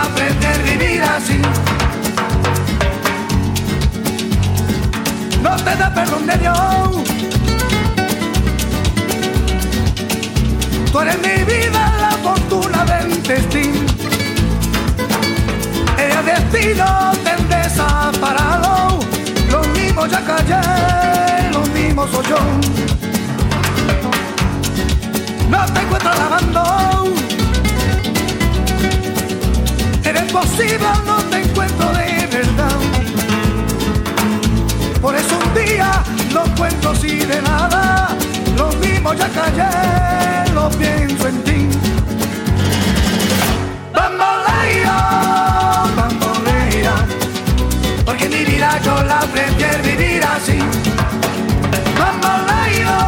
la prefiero vivir así. No te da perdón de Dios. Tú eres mi vida, la fortuna del destino. El destino te desaparado. Los mismos ya callé, los mismos soy yo. No te encuentro lavando. Eres posible, no te encuentro de verdad. Por eso un día no cuento así de nada. Lo mismo ya callé, lo pienso en ti. Bambolea, bambolea, porque mi vida yo la prefiero vivir así. Bambolea,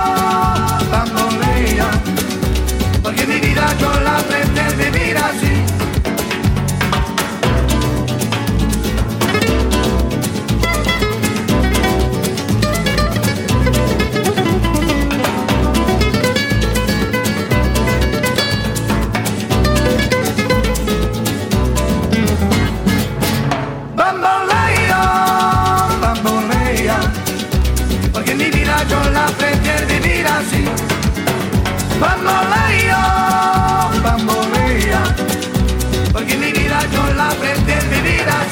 bambolea, porque mi vida yo la prefiero Bambolea, bambolea, porque mi vida yo la prefiero vivir así.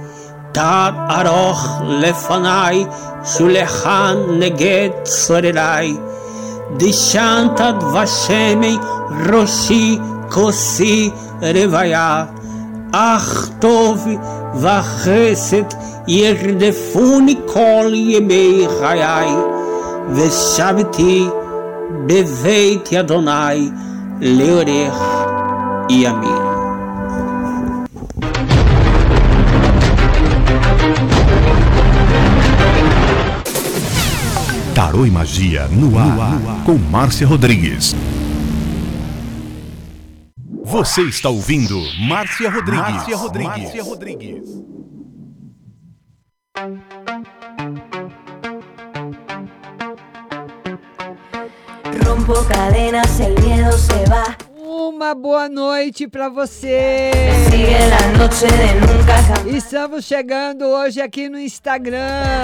תת ארוך לפניי, שולחן נגד צורריי. דשנת דבשמי ראשי כוסי רוויה. אך טוב וחסד ירדפוני כל ימי חיי, ושבתי בבית אדוני לאורך ימים. Tarô e Magia no ar, no ar, com Márcia Rodrigues. Você está ouvindo Márcia Rodrigues. Márcia Rodrigues. Márcia Rodrigues. Rompo cadenas, el miedo se va. Uma boa noite para você. Sigue la noche de nunca. Estamos chegando hoje aqui no Instagram.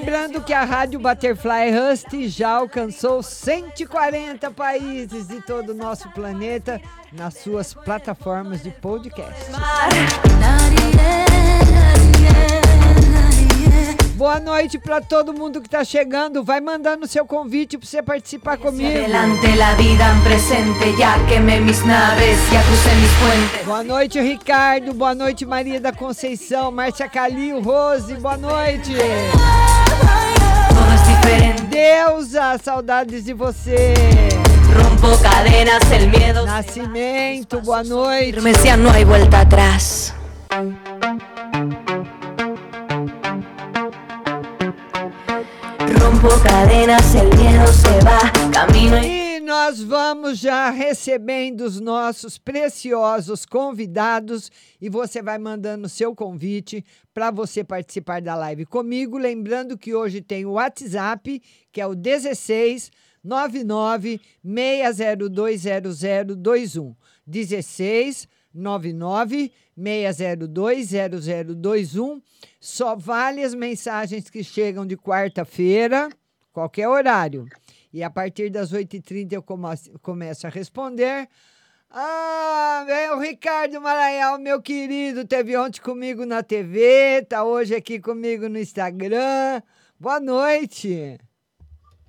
Lembrando que a Rádio Butterfly Rust já alcançou 140 países de todo o nosso planeta nas suas plataformas de podcast. Boa noite para todo mundo que está chegando. Vai mandando seu convite para você participar comigo. Boa noite, Ricardo. Boa noite, Maria da Conceição, Márcia Calil, Rose. Boa noite. Deusa, saudades de você. Rompo cadenas, el miedo. Nascimento, boa noite. Decía, no hay vuelta atrás. Rompo cadenas, el miedo se va. Camino E nós vamos já recebendo os nossos preciosos convidados e você vai mandando seu convite para você participar da live comigo. Lembrando que hoje tem o WhatsApp, que é o 16 99 6020021. 16 99 6020021. Só vale as mensagens que chegam de quarta-feira, qualquer horário. E a partir das 8h30 eu come- começo a responder. Ah, vem o Ricardo Maranhão, meu querido, teve ontem comigo na TV, tá hoje aqui comigo no Instagram. Boa noite.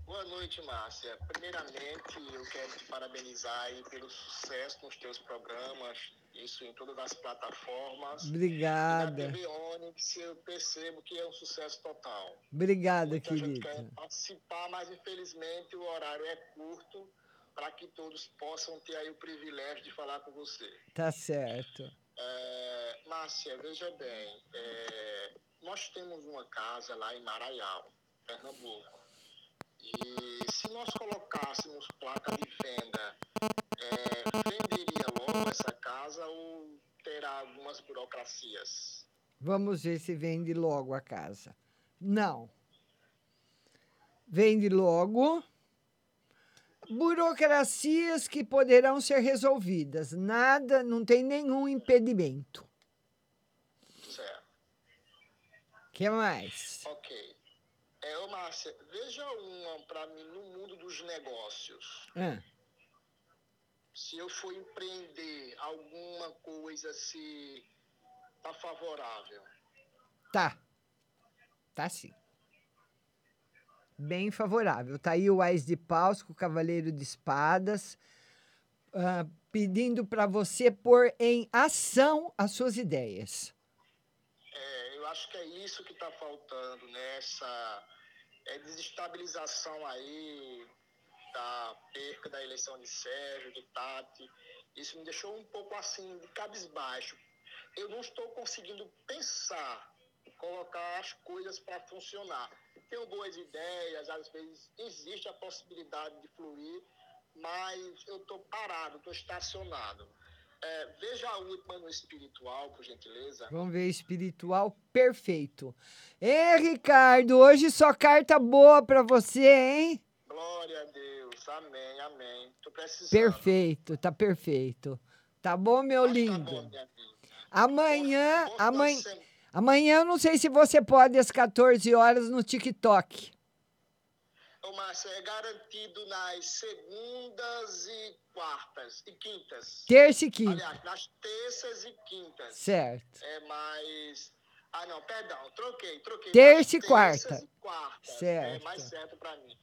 Boa noite, Márcia. Primeiramente, quero te parabenizar aí pelo sucesso nos teus programas, isso em todas as plataformas. Obrigada. E na TV Onix eu percebo que é um sucesso total. Obrigada, Muita gente querida. quer participar, mas infelizmente o horário é curto para que todos possam ter aí o privilégio de falar com você. Tá certo. É, Márcia, veja bem, é, nós temos uma casa lá em Maraial, Pernambuco. E se nós colocássemos placa de venda, é, venderia logo essa casa ou terá algumas burocracias? Vamos ver se vende logo a casa. Não. Vende logo. Burocracias que poderão ser resolvidas. Nada, não tem nenhum impedimento. Certo. que mais? Ok. É, ô Márcia, veja uma para mim no mundo dos negócios. Ah, Se eu for empreender alguma coisa, se tá favorável. tá. Tá sim. Bem favorável. Tá aí o Ais de Paus com o Cavaleiro de Espadas, ah, pedindo para você pôr em ação as suas ideias. É, eu acho que é isso que está faltando, né? Essa é, desestabilização aí da perca da eleição de Sérgio, de Tati. Isso me deixou um pouco assim, de cabisbaixo. Eu não estou conseguindo pensar, colocar as coisas para funcionar. Tenho boas ideias, às vezes existe a possibilidade de fluir, mas eu estou parado, estou estacionado. É, veja a última no espiritual, por gentileza. Vamos ver, espiritual perfeito. Ê, Ricardo, hoje só carta boa para você, hein? Amém, amém. Tô precisando. Perfeito, tá perfeito. Tá bom, meu lindo? Amanhã, amanhã, Amanhã eu não sei se você pode às 14 horas no TikTok. Ô, Márcia, é garantido nas segundas e quartas e quintas. Terça e quinta. Aliás, nas terças e quintas. Certo. É mais. Ah, não, perdão, troquei, troquei. Terça e quarta. e quartas. É Certo. mais certo pra mim.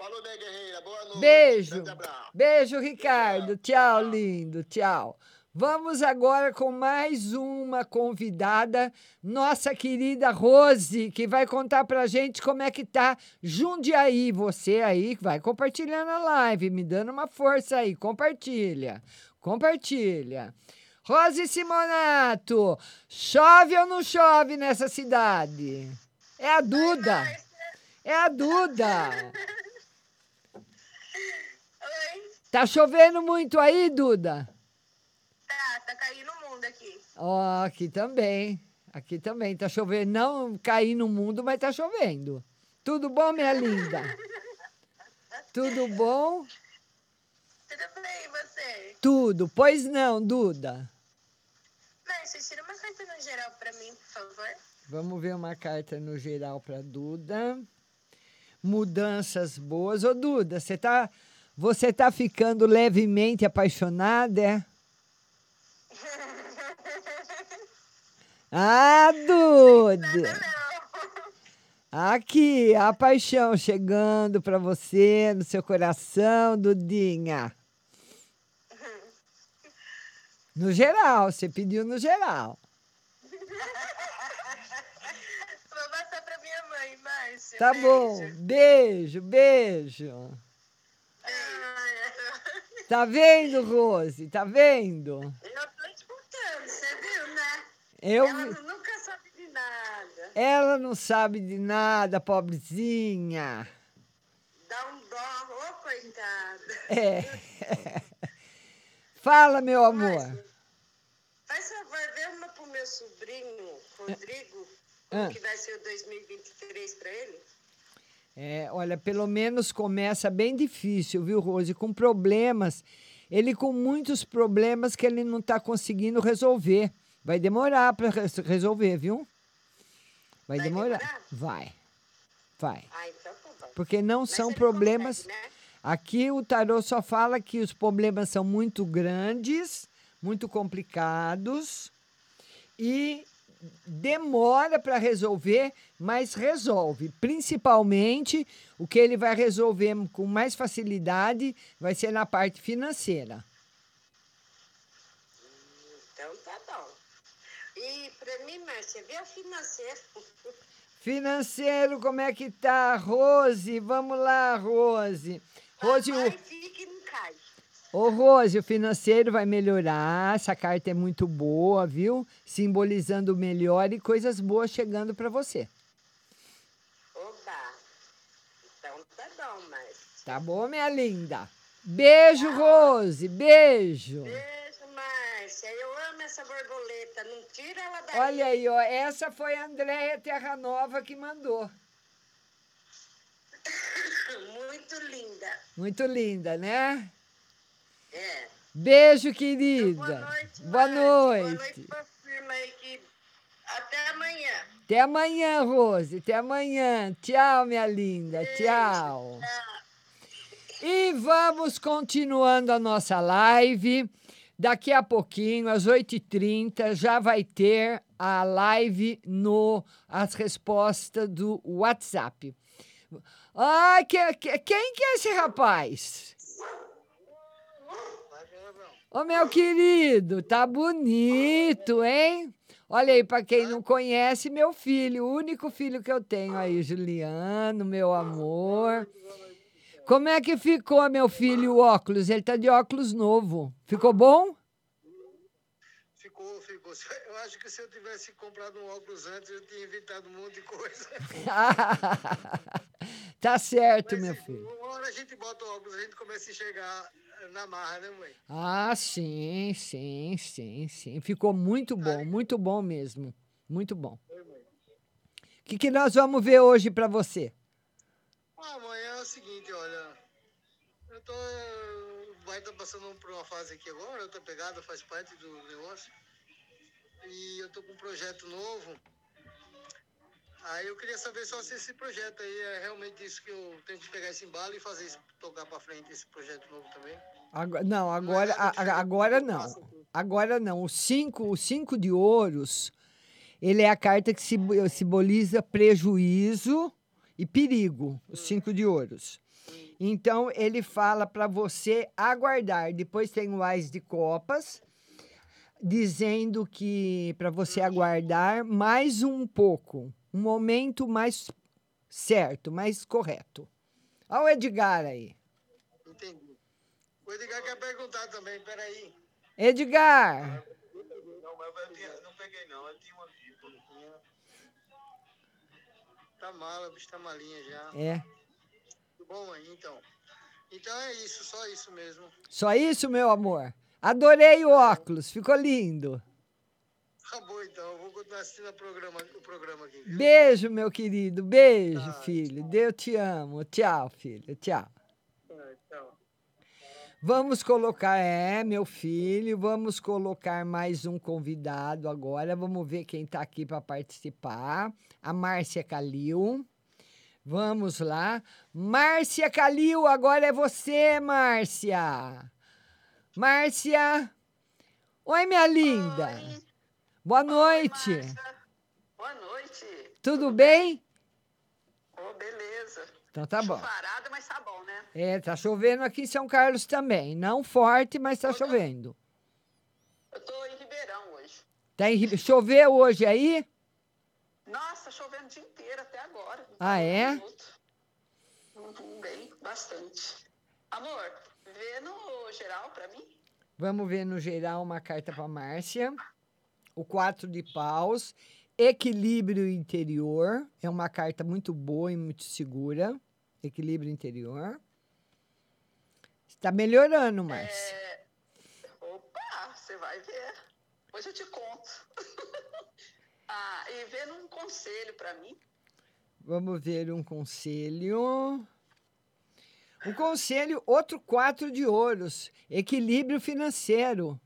Falou, minha guerreira. Boa noite. Beijo. Beijo, Ricardo. Tchau, lindo. Tchau. Vamos agora com mais uma convidada, nossa querida Rose, que vai contar pra gente como é que tá Jundiaí. Você aí vai compartilhando a live, me dando uma força aí. Compartilha. Compartilha. Rose Simonato, chove ou não chove nessa cidade? É a Duda. É a Duda. Tá chovendo muito aí, Duda? Tá, tá caindo o mundo aqui. Ó, aqui também. Aqui também tá chovendo. Não cair no mundo, mas tá chovendo. Tudo bom, minha linda? Tudo bom? Tudo bem, e você? Tudo. Pois não, Duda. Márcia, tira uma carta no geral pra mim, por favor. Vamos ver uma carta no geral para Duda. Mudanças boas. Ô, Duda, você tá, você tá ficando levemente apaixonada, é? Ah, Duda! Aqui, a paixão chegando para você no seu coração, Dudinha. No geral, você pediu no geral. Vou passar pra minha mãe, Márcia. Tá Beijo. bom. Beijo, beijo. Tá vendo, Rose? Tá vendo? Eu tô escutando, você viu, né? Eu Ela nunca sabe de nada. Ela não sabe de nada, pobrezinha. Dá um dó, ô coitada. É. Fala, meu amor. Faz favor, vê uma pro meu sobrinho, Rodrigo, Ah. que vai ser o 2023 pra ele. É, olha, pelo menos começa bem difícil, viu, Rose? Com problemas. Ele com muitos problemas que ele não está conseguindo resolver. Vai demorar para resolver, viu? Vai, demorar. Vai. Vai. Ah, então tá. Porque não são problemas. né? Aqui o tarô só fala que os problemas são muito grandes, muito complicados e demora para resolver, mas resolve. Principalmente o que ele vai resolver com mais facilidade vai ser na parte financeira. Então tá bom. E pra mim, Márcia, vê a financeira. Financeiro, como é que tá, Rose? Vamos lá, Rose. Rose, o... Fique não cai. Ô, Rose, o financeiro vai melhorar. Essa carta é muito boa, viu? Simbolizando o melhor e coisas boas chegando para você. Oba. Então tá bom, Márcia. Tá bom, minha linda? Beijo, Rose. Beijo. Beijo, Márcia. Eu amo essa borboleta. Não tira ela daí. Olha aí, ó. Essa foi a Andréia Terra Nova que mandou. Muito linda. Muito linda, né? É. Beijo, querida. Boa noite. Boa Márcia. Boa noite. noite pra firma aí que... Até amanhã. Até amanhã, Rose. Até amanhã. Tchau, minha linda. Tchau. E vamos continuando a nossa live. Daqui a pouquinho, às 8h30, já vai ter a live no as respostas do WhatsApp. Ai, que, que- quem que é esse rapaz? Ô, meu querido, tá bonito, hein? Olha aí, para quem não conhece, meu filho, o único filho que eu tenho aí, Juliano, meu amor. Como é que ficou, meu filho, o óculos? Ele tá de óculos novo. Ficou bom? Ficou. Eu acho que se eu tivesse comprado um óculos antes, eu tinha evitado um monte de coisa. tá certo, meu filho. Uma hora a gente bota o óculos, a gente começa a enxergar na marra, né, mãe? Ah, sim, sim, sim, sim. Ficou muito bom, muito bom mesmo. Muito bom. O que, que nós vamos ver hoje para você? Ah, mãe, é o seguinte, olha. Eu tô. O pai tá passando por uma fase aqui agora, outra pegada, faz parte do negócio. E eu tô com um projeto novo. Aí eu queria saber só se esse projeto aí é realmente isso que eu tenho que pegar esse embalo e fazer isso, tocar pra frente esse projeto novo também. Agora, não, agora, a- a- agora não. Agora não. O cinco, o cinco de ouros, ele é a carta que simbo- simboliza prejuízo e perigo. O cinco de ouros. Então, ele fala para você aguardar. Depois tem o Ás de Copas, dizendo que para você aguardar mais um pouco. Um momento mais certo, mais correto. Olha o Edgar aí. Entendi. O Edgar quer perguntar também, peraí. Edgar! Não, mas eu não peguei não, eu tinha uma Tá mala, o bicho tá malinha já. É. Bom aí, então. Então é isso, só isso mesmo. Só isso, meu amor. Adorei o óculos, ficou lindo. Acabou então, eu vou continuar assistindo o programa, o programa aqui. viu? Beijo, meu querido. Beijo, filho. Deus te amo. Tchau, filho. Tchau. É, tchau. Vamos colocar, é, meu filho, vamos colocar mais um convidado agora. Vamos ver quem está aqui para participar. A Márcia Calil. Vamos lá. Márcia Calil, agora é você, Márcia. Márcia. Oi, minha linda. Boa noite. Boa noite. Tudo bem? Ô, beleza. Então tá bom. Chuvarada, mas tá bom, né? É, tá chovendo aqui em São Carlos também. Não forte, mas tá chovendo. Eu tô em Ribeirão hoje. Tá em Ribe- Choveu hoje aí? Nossa, chovendo o dia inteiro até agora. Ah, é? Uhum, bem, bastante. Amor, vê no geral pra mim. Vamos ver no geral uma carta para Márcia. O quatro de paus. Equilíbrio interior. É uma carta muito boa e muito segura. Equilíbrio interior. Está melhorando, Márcia. É... Opa, você vai ver. Hoje eu te conto. ah, e vê num conselho pra mim. Vamos ver um conselho. Um conselho, outro quatro de ouros. Equilíbrio financeiro.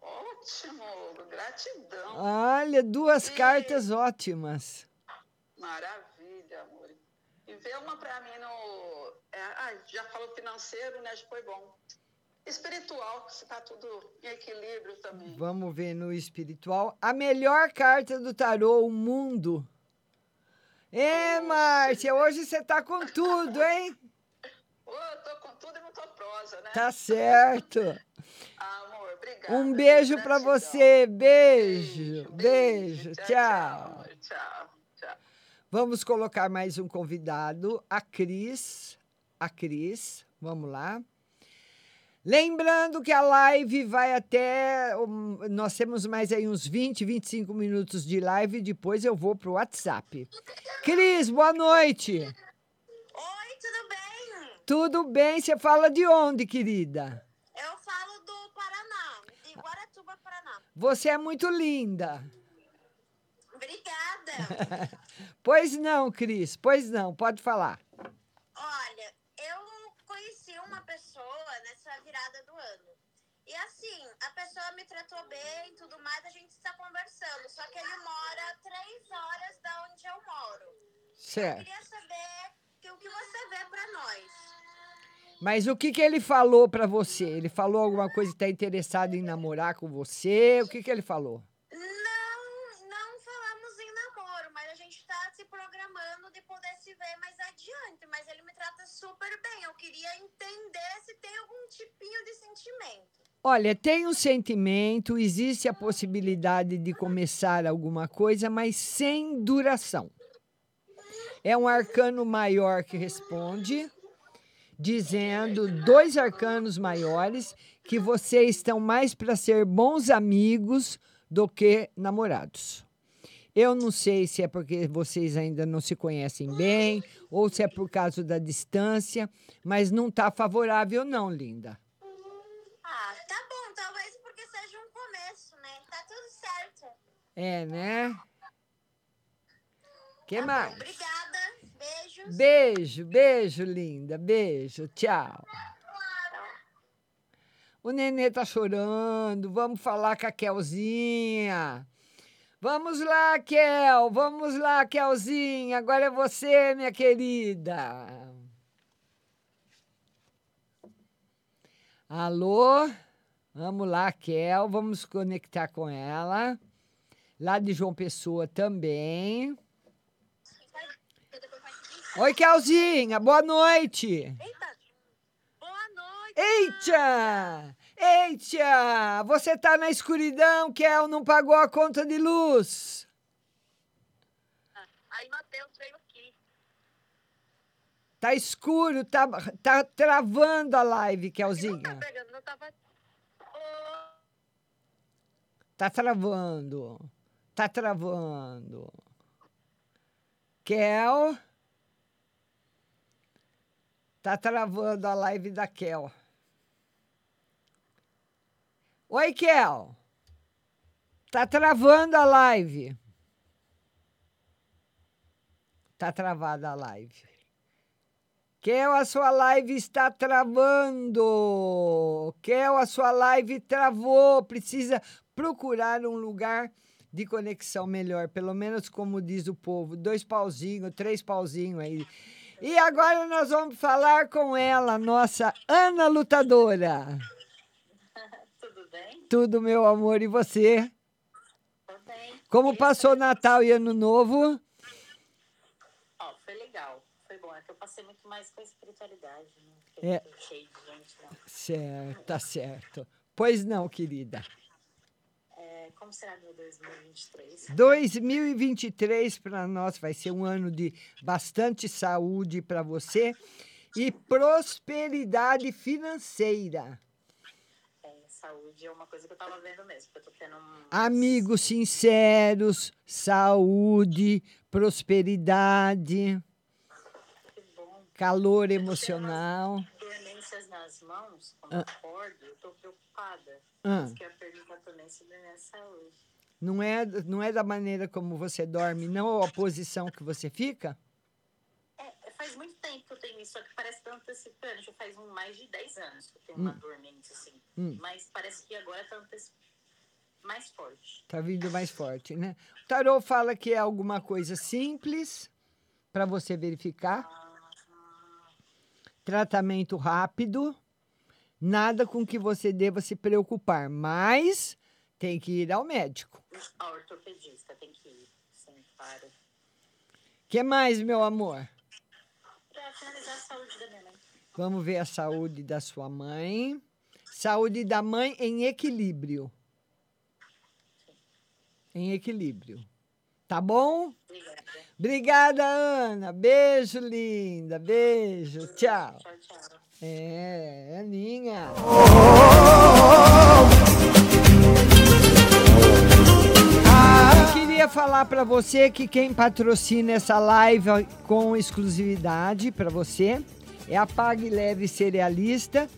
Ótimo, gratidão. Olha, duas cartas ótimas. Maravilha, amor. E vê uma pra mim no. é, ah, já falou financeiro, né? Já foi bom. Espiritual, se tá tudo em equilíbrio também. Vamos ver no espiritual. A melhor carta do tarô, o mundo. É, Márcia, hoje você tá com tudo, hein? Ô, eu tô com tudo e prosa, né? Tá certo. Amor, obrigada. Um beijo pra você. Beijo, beijo. Tchau. Tchau, tchau. Vamos colocar mais um convidado, a Cris. A Cris, vamos lá. Lembrando que a live vai até. Nós temos mais aí uns 20, 25 minutos de live. Depois eu vou pro WhatsApp. Cris, boa noite. Tudo bem? Você fala de onde, querida? Eu falo do Paraná, de Guaratuba, Paraná. Você é muito linda. Obrigada. pois não, Cris, pois não, pode falar. Olha, eu conheci uma pessoa nessa virada do ano. E assim, a pessoa me tratou bem e tudo mais, a gente está conversando. Só que ele mora três horas da onde eu moro. Eu Certo. queria saber o que você vê pra nós. Mas o que, que ele falou pra você? Ele falou alguma coisa que tá interessado em namorar com você? O que, que ele falou? Não, não falamos em namoro, mas a gente tá se programando de poder se ver mais adiante. Mas ele me trata super bem. Eu queria entender se tem algum tipinho de sentimento. Olha, tem um sentimento, existe a possibilidade de começar alguma coisa, mas sem duração. É um arcano maior que responde, dizendo dois arcanos maiores que vocês estão mais para ser bons amigos do que namorados. Eu não sei se é porque vocês ainda não se conhecem bem ou se é por causa da distância, mas não está favorável não, linda. Ah, tá bom. Talvez porque seja um começo, né? Tá tudo certo. É, né? que mais? Obrigada. Beijos. Beijo, beijo, linda. Beijo, tchau. O nenê tá chorando. Vamos falar com a Kelzinha. Vamos lá, Kel. Vamos lá, Kelzinha. Agora é você, minha querida. Alô? Vamos lá, Kel. Vamos conectar com ela. Lá de João Pessoa também. Oi, Kelzinha. Boa noite. Eita! Eita! Você tá na escuridão, Kel, não pagou a conta de luz. Aí Matheus veio aqui. Tá escuro, tá, tá travando a live, Não tá Kelzinha. pegando, não tava. Tá travando. Tá travando. Kel. Tá travando a live da Kel. Oi, Kel. Tá travando a live. Tá travada a live. Kel, a sua live está travando. Kel, a sua live travou. Precisa procurar um lugar de conexão melhor. Pelo menos como diz o povo. Dois pauzinhos, três pauzinhos aí. E agora nós vamos falar com ela, nossa Ana Lutadora. Tudo bem? Tudo, meu amor, e você? Tô bem. Como passou Natal e Ano Novo? Ó, foi legal. Foi bom. É que eu passei muito mais com a espiritualidade, né? Porque É. cheio de gente lá. Certo, tá certo. Pois não, querida. É, como será meu 2023? 2023 para nós vai ser um ano de bastante saúde para você e prosperidade financeira. É, saúde é uma coisa que eu tava vendo mesmo. Eu tô tendo um. Amigos sinceros, saúde, prosperidade, calor emocional. Dormências nas mãos, quando Ah. acordo, eu tô preocupada. Ah. Por isso que eu ia perguntar também sobre a minha saúde. Não é, não é da maneira como você dorme, não a posição que você fica? É, faz muito tempo que eu tenho isso, só que parece que tá antecipando. Já faz um, mais de 10 anos que eu tenho uma Hum. dormência, assim. Hum. Mas parece que agora tá antecipando mais forte. Tá vindo mais forte, né? O tarô fala que é alguma coisa simples para você verificar. Tratamento rápido. Nada com que você deva se preocupar, mas tem que ir ao médico. A ortopedista tem que ir, sim, claro. que mais, meu amor? Pra finalizar a saúde da minha mãe. Vamos ver a saúde da sua mãe. Saúde da mãe em equilíbrio. Em equilíbrio. Tá bom? Obrigada. Obrigada, Ana. Beijo, linda. Beijo. Tchau. Tchau, tchau. É, Aninha. Eu queria falar para você que quem patrocina essa live com exclusividade para você é a Pague Leve Cerealista,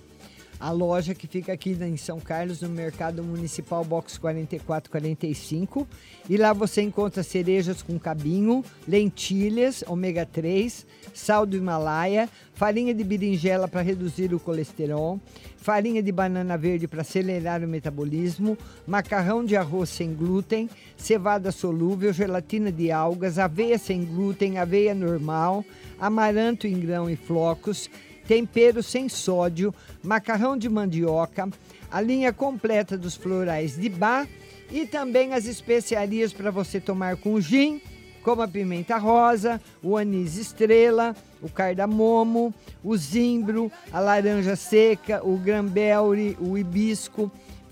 a loja que fica aqui em São Carlos, no Mercado Municipal Box 4445. E lá você encontra cerejas com cabinho, lentilhas, ômega 3, sal do Himalaia, farinha de berinjela para reduzir o colesterol, farinha de banana verde para acelerar o metabolismo, macarrão de arroz sem glúten, cevada solúvel, gelatina de algas, aveia sem glúten, aveia normal, amaranto em grão e flocos, tempero sem sódio, macarrão de mandioca, a linha completa dos florais de bar e também as especiarias para você tomar com gin, como a pimenta rosa, o anis estrela, o cardamomo, o zimbro, a laranja seca, o grambelre, o hibisco.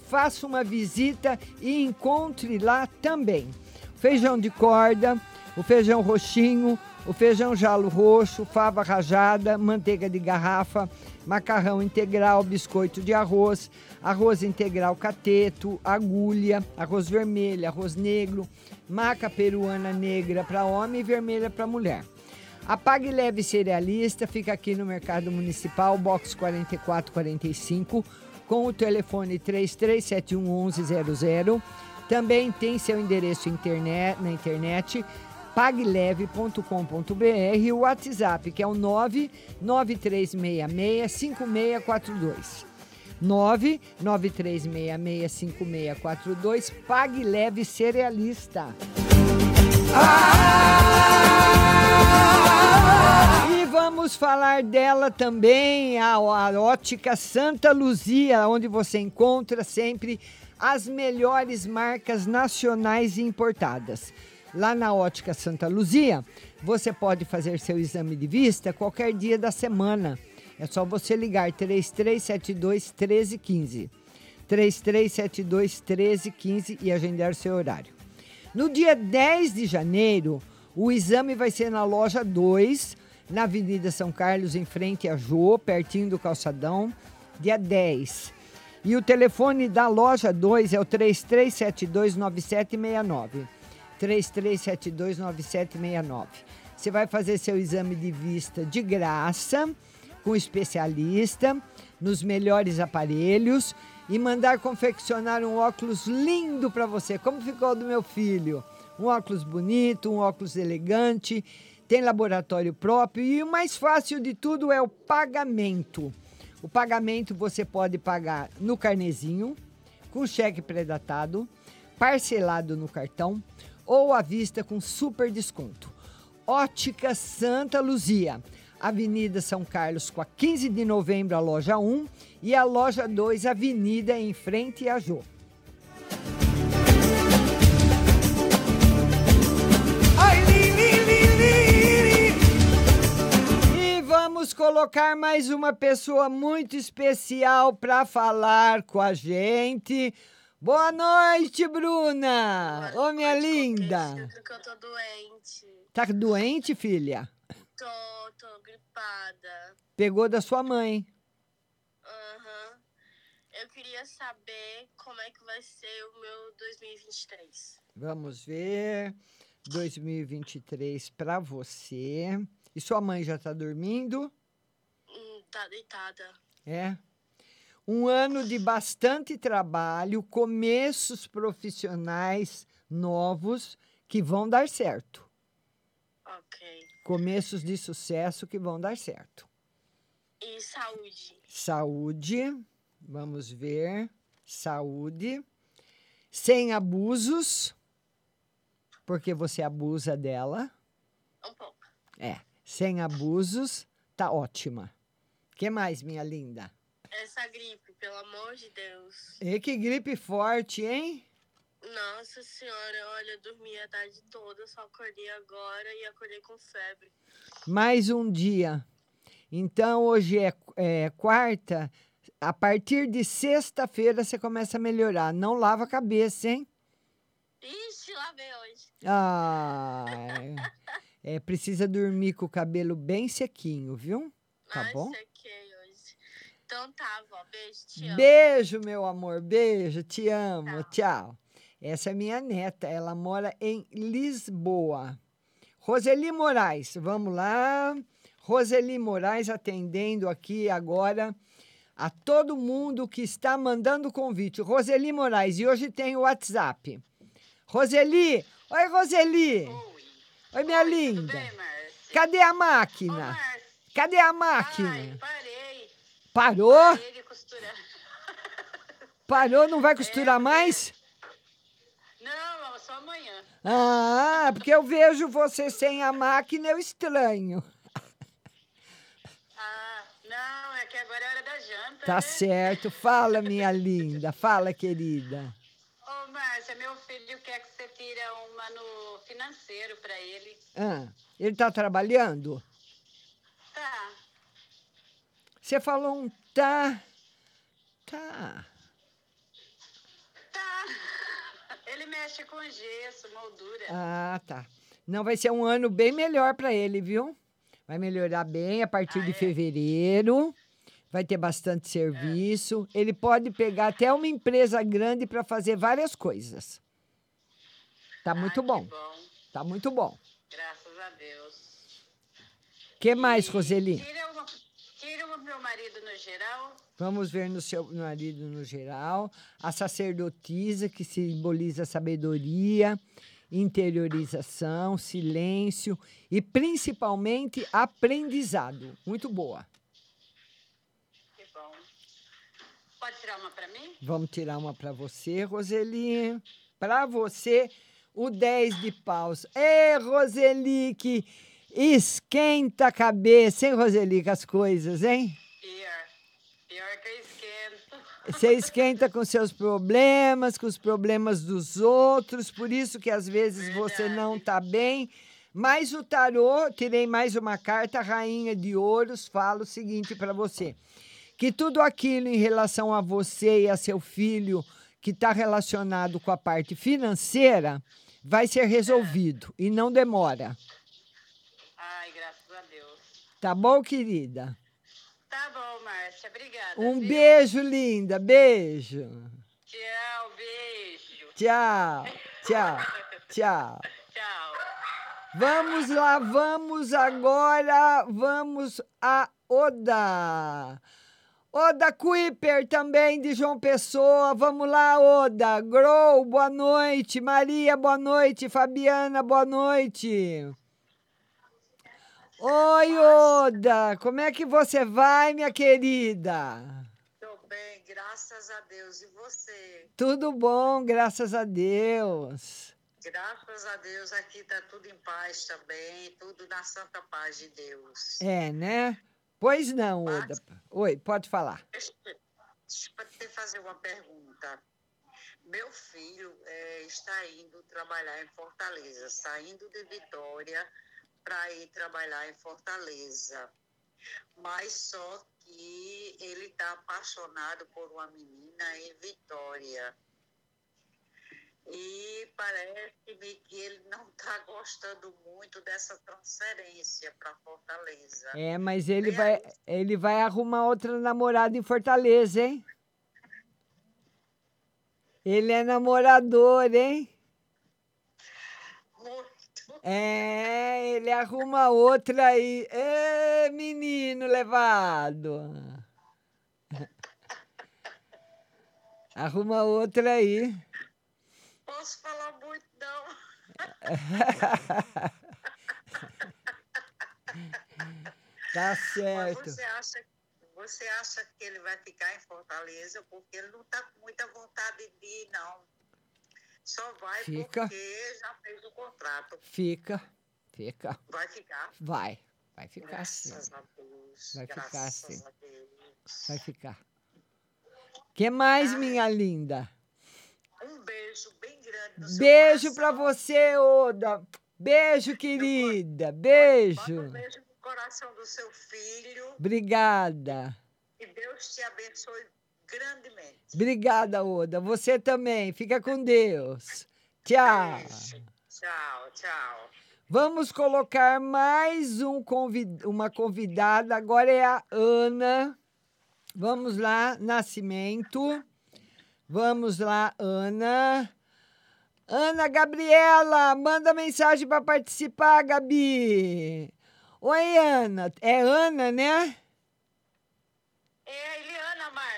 Faça uma visita e encontre lá também. Feijão de corda, o feijão roxinho, o feijão jalo roxo, fava rajada, manteiga de garrafa, macarrão integral, biscoito de arroz, arroz integral cateto, agulha, arroz vermelho, arroz negro, maca peruana negra para homem e vermelha para mulher. A Leve Cerealista fica aqui no Mercado Municipal, box 4445, com o telefone 33711100. Também tem seu endereço internet, na internet pagleve.com.br e o WhatsApp, que é o 993665642. 993665642. Pague leve cerealista. E vamos falar dela também, a, a Ótica Santa Luzia, onde você encontra sempre as melhores marcas nacionais e importadas. Lá na Ótica Santa Luzia, você pode fazer seu exame de vista qualquer dia da semana. É só você ligar 3372 1315. 3372 1315 e agendar seu horário. No dia 10 de janeiro, o exame vai ser na loja 2, na Avenida São Carlos, em frente a Jô, pertinho do calçadão, dia 10. E o telefone da loja 2 é o 33729769. 33729769. Você vai fazer seu exame de vista de graça com especialista nos melhores aparelhos e mandar confeccionar um óculos lindo para você. Como ficou do meu filho? Um óculos bonito, um óculos elegante, tem laboratório próprio e o mais fácil de tudo é o pagamento. O pagamento você pode pagar no carnezinho, com cheque pré-datado, parcelado no cartão ou à vista com super desconto. Ótica Santa Luzia, Avenida São Carlos com a 15 de novembro, a loja 1 e a loja 2, Avenida em frente a Jô. E vamos colocar mais uma pessoa muito especial para falar com a gente. Boa noite, Bruna! Ô, minha linda! Porque eu tô doente. Tá doente, filha? Tô, tô gripada. Pegou da sua mãe. Aham. Eu queria saber como é que vai ser o meu 2023. Vamos ver. 2023 para você. E sua mãe já tá dormindo? Hum, tá deitada. É. Um ano de bastante trabalho, começos profissionais novos que vão dar certo. Ok. Começos de sucesso que vão dar certo. E saúde. Saúde, vamos ver. Saúde. Sem abusos, porque você abusa dela. Um pouco. É, sem abusos, tá ótima. que mais, minha linda? Essa gripe, pelo amor de Deus. E que gripe forte, hein? Nossa senhora, olha, eu dormi a tarde toda, só acordei agora e acordei com febre. Mais um dia. Então, hoje é, é quarta. A partir de sexta-feira você começa a melhorar. Não lava a cabeça, hein? Ixi, lavei hoje. Ah, é, precisa dormir com o cabelo bem sequinho, viu? Tá Ai, bom? sequei hoje. Então tá, vó. Beijo, te amo. Beijo, meu amor. Beijo, te amo. Tchau. Essa é minha neta. Ela mora em Lisboa. Roseli Moraes, vamos lá. Roseli Moraes atendendo aqui agora a todo mundo que está mandando convite. Roseli Moraes, e hoje tem o WhatsApp. Roseli! Oi, Roseli! Oi, minha linda! Cadê a máquina? Cadê a máquina? Parou? Parou, não vai costurar mais? Não, só amanhã. Ah, porque eu vejo você sem a máquina, eu estranho. Ah, não, é que agora é hora da janta. Tá né? certo. Fala, minha linda. Fala, querida. Ô, Márcia, meu filho quer que você tira uma no financeiro pra ele. Ah, ele tá trabalhando? Tá. Você falou um tá. Tá. Tá. Ele mexe com gesso, moldura. Ah, tá. Não, vai ser um ano bem melhor para ele, viu? Vai melhorar bem a partir Ah, de é? fevereiro. Vai ter bastante serviço. Ele pode pegar até uma empresa grande para fazer várias coisas. Tá muito bom. Bom, Tá muito bom. graças a Deus. que mais, Roseli? Tira uma, pro meu marido no geral. Vamos ver no seu marido no geral. A sacerdotisa, que simboliza sabedoria, interiorização, silêncio e principalmente aprendizado. Muito boa. Que bom. Pode tirar uma pra mim? Vamos tirar uma para você, Roseli. Para você, o 10 de paus. Ê, Roseli, que esquenta a cabeça, hein, Roseli, com as coisas, hein? Pior. Pior que eu esquento. Você esquenta com seus problemas, com os problemas dos outros, por isso que às vezes você não está bem. Mas o tarô, tirei mais uma carta, Rainha de Ouros, fala o seguinte para você: que tudo aquilo em relação a você e a seu filho que está relacionado com a parte financeira vai ser resolvido e não demora. Ai, graças a Deus. Tá bom, querida? Tá bom, Márcia. Obrigada. Um viu? beijo, linda. Beijo. Tchau, beijo. Tchau, tchau, tchau. Tchau. Vamos lá, vamos agora, vamos a Oda. Oda Kuiper também de João Pessoa. Vamos lá, Oda. Grow, boa noite. Maria, boa noite. Fabiana, boa noite. Oi, Oda. Como é que você vai, minha querida? Tô bem, graças a Deus. E você? Tudo bom, graças a Deus. Graças a Deus, aqui tá tudo em paz também, tudo na santa paz de Deus. É, né? Pois não, Oda. Oi, pode falar. Deixa eu te fazer uma pergunta. Meu filho eh, está indo trabalhar em Fortaleza, saindo de Vitória para ir trabalhar em Fortaleza. Mas só que ele está apaixonado por uma menina em Vitória. E parece-me que ele não está gostando muito dessa transferência para Fortaleza. É, mas ele vai, ele vai arrumar outra namorada em Fortaleza, hein? Ele é namorador, hein? É, ele arruma outra aí. Ê, menino levado. Arruma outra aí. Posso falar muito, não. Tá Mas certo. você acha, você acha que ele vai ficar em Fortaleza? Porque ele não está com muita vontade de ir, não. Só vai Fica. porque já fez o contrato. Fica, fica. Vai ficar? Vai, vai ficar sim. Graças a Deus. Vai ficar graças sim. a Deus. Vai ficar. que mais, minha linda? Um beijo bem grande no Beijo pra você, Oda. Beijo, querida. Beijo. Um beijo no coração do seu filho. Obrigada. Que Deus te abençoe grandemente. Obrigada, Oda. Você também. Fica com Deus. Tchau. Tchau, tchau. Vamos colocar mais um convid... uma convidada. Agora é a Ana. Vamos lá, Nascimento. Vamos lá, Ana. Ana Gabriela, manda mensagem para participar, Gabi. Oi, Ana. É Ana, né? É a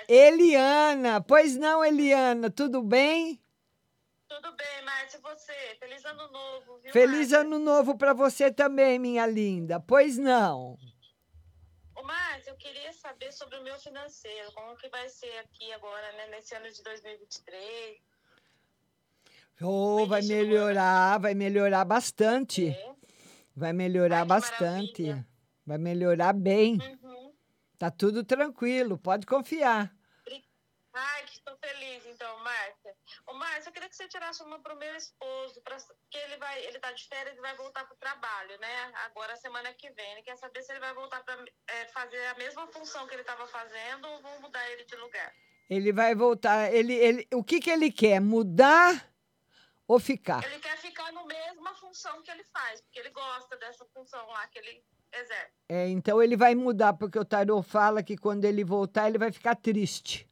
Eliana. Pois não, Eliana. Tudo bem? Tudo bem, Márcia, e você? Feliz ano novo, viu, Feliz Márcia? ano novo para você também, minha linda. Pois não. Ô, Márcia, eu queria saber sobre o meu financeiro, como que vai ser aqui agora, né, nesse ano de 2023. Oh, vai melhorar, vai melhorar bastante. Vai melhorar bastante. Vai melhorar bem. Tá tudo tranquilo, pode confiar. Ai, que estou feliz, então, Márcia. Ô, Márcia, eu queria que você tirasse uma pro meu esposo, pra, que ele vai, ele tá de férias e vai voltar pro trabalho, né? Agora, semana que vem. Ele quer saber se ele vai voltar para fazer a mesma função que ele estava fazendo ou vou mudar ele de lugar. Ele vai voltar. Ele, ele, o que, que ele quer? Mudar ou ficar? Ele quer ficar na mesma função que ele faz, porque ele gosta dessa função lá que ele exerce. É, então ele vai mudar, porque o Tarô fala que quando ele voltar, ele vai ficar triste.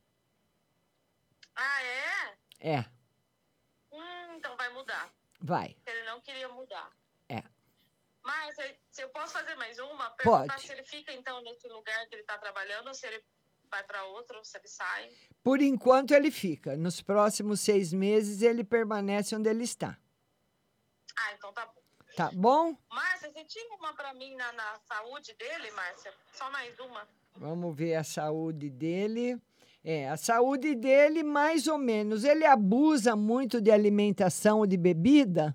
É? Hum, então vai mudar. vai. Ele não queria mudar. É. Mas se- se eu posso fazer mais uma? Perguntar Pode. se ele fica então nesse lugar que ele está trabalhando, ou se ele vai para outro, ou se ele sai. Por enquanto ele fica. Nos próximos seis meses ele permanece onde ele está. Ah, então tá bom. Tá bom? Márcia, você tinha uma para mim na, na saúde dele, Márcia? Só mais uma. Vamos ver a saúde dele. É, a saúde dele, mais ou menos. Ele abusa muito de alimentação ou de bebida?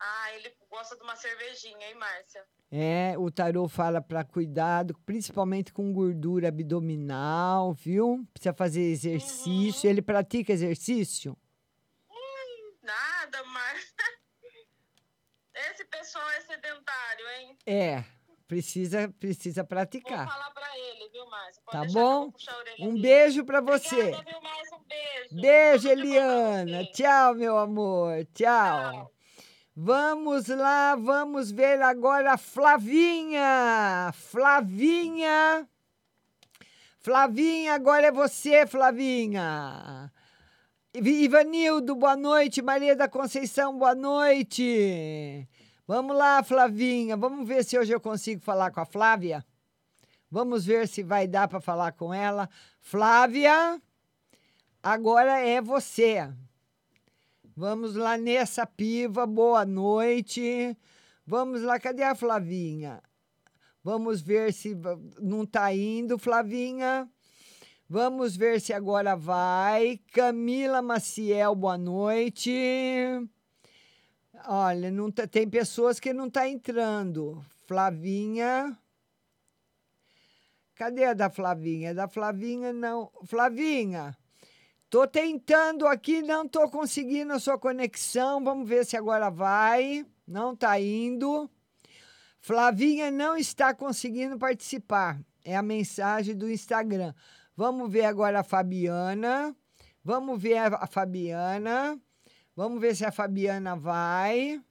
Ah, ele gosta de uma cervejinha, hein, Márcia? É, o tarô fala para cuidado, principalmente com gordura abdominal, viu? Precisa fazer exercício. Ele pratica exercício? Nada, mas. Esse pessoal é sedentário, hein? É, precisa, precisa Vou praticar. falar pra ele, viu, Márcia? Pode Tá bom? vou Um beijo para você. Obrigada, viu, Márcia? Um beijo. Beijo, Eliana. Tchau, meu amor. Tchau. Vamos lá, vamos ver agora a Flavinha. Flavinha. Flavinha, agora é você, Flavinha. Iv- Ivanildo, boa noite. Maria da Conceição, boa noite. Vamos lá, Flavinha. Vamos ver se hoje eu consigo falar com a Flávia. Vamos ver se vai dar para falar com ela. Flávia, agora é você. Vamos lá nessa piva, boa noite. Vamos lá, cadê a Flavinha? Vamos ver se não está indo, Flavinha. Vamos ver se agora vai. Camila Maciel, boa noite. Olha, não tá- tem pessoas que não tá entrando. Flavinha. Cadê a da Flavinha? Da Flavinha não. Flavinha, tô tentando aqui, não tô conseguindo a sua conexão. Vamos ver se agora vai. Não tá indo. Flavinha não está conseguindo participar. É a mensagem do Instagram. Vamos ver agora a Fabiana. Vamos ver a a Fabiana. Vamos ver se a Fabiana vai.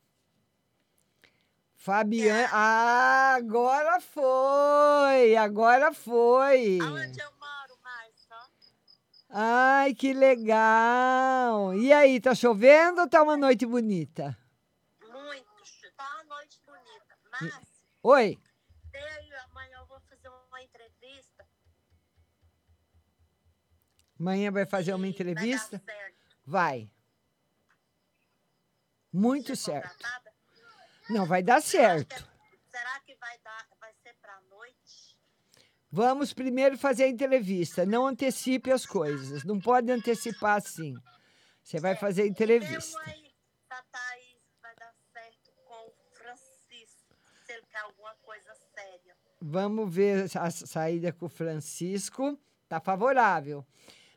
Fabiana. Ah, agora foi! Agora foi! Aonde eu moro, Márcia? Ai, que legal! E aí, tá chovendo ou tá uma noite bonita? Muito. Tá uma noite bonita. Márcia, Oi? amanhã eu vou fazer uma entrevista. Amanhã vai fazer uma entrevista? Vai. Muito certo. Não, vai dar certo. Será que vai dar, vai ser pra noite? Vamos primeiro fazer a entrevista. Não antecipe as coisas. Não pode antecipar assim. Você vai fazer a entrevista. Se a Thaís vai dar certo com o Francisco, se ele quer alguma coisa séria. Vamos ver a saída com o Francisco. Tá favorável.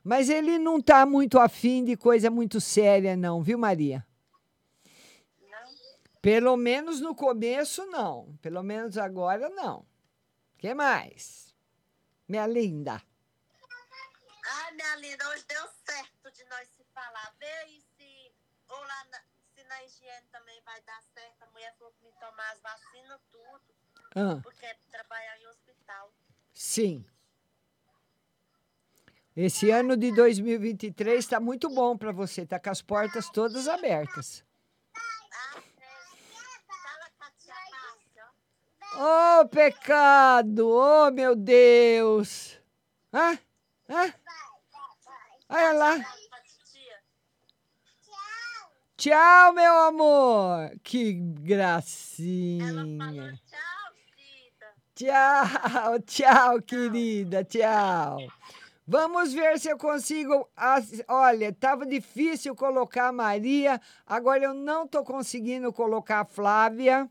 Mas ele não tá muito afim de coisa muito séria, não, viu, Maria? Pelo menos no começo, não. Pelo menos agora, não. O que mais? Minha linda. Ai, minha linda, hoje deu certo de nós se falar. Vê aí se, ou lá na, se na higiene também vai dar certo. A mulher falou pra me tomar as vacinas, tudo. Ah. Porque é trabalhar em hospital. Sim. Esse ano de 2023 está muito bom para você. Tá com as portas todas abertas. Oh, pecado! Oh, meu Deus! Hã? Hã? Olha lá. Tchau, meu amor! Que gracinha! Tchau, tchau, querida, tchau. Vamos ver se eu consigo. Olha, estava difícil colocar a Maria, agora eu não estou conseguindo colocar a Flávia.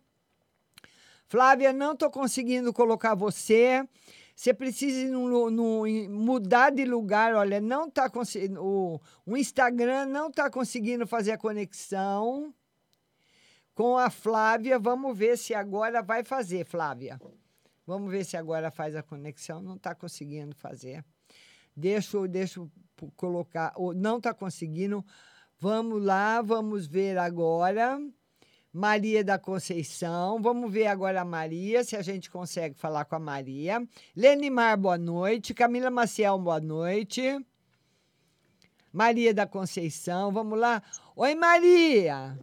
Flávia, não estou conseguindo colocar você. Você precisa mudar de lugar. Olha, não está conseguindo. O, Instagram não está conseguindo fazer a conexão com a Flávia. Vamos ver se agora vai fazer, Flávia. Vamos ver se agora faz a conexão. Não está conseguindo fazer. Deixa, deixa eu colocar. Não está conseguindo. Vamos lá, vamos ver agora. Maria da Conceição. Vamos ver agora a Maria, se a gente consegue falar com a Maria. Lenimar, boa noite. Camila Maciel, boa noite. Maria da Conceição, vamos lá. Oi, Maria.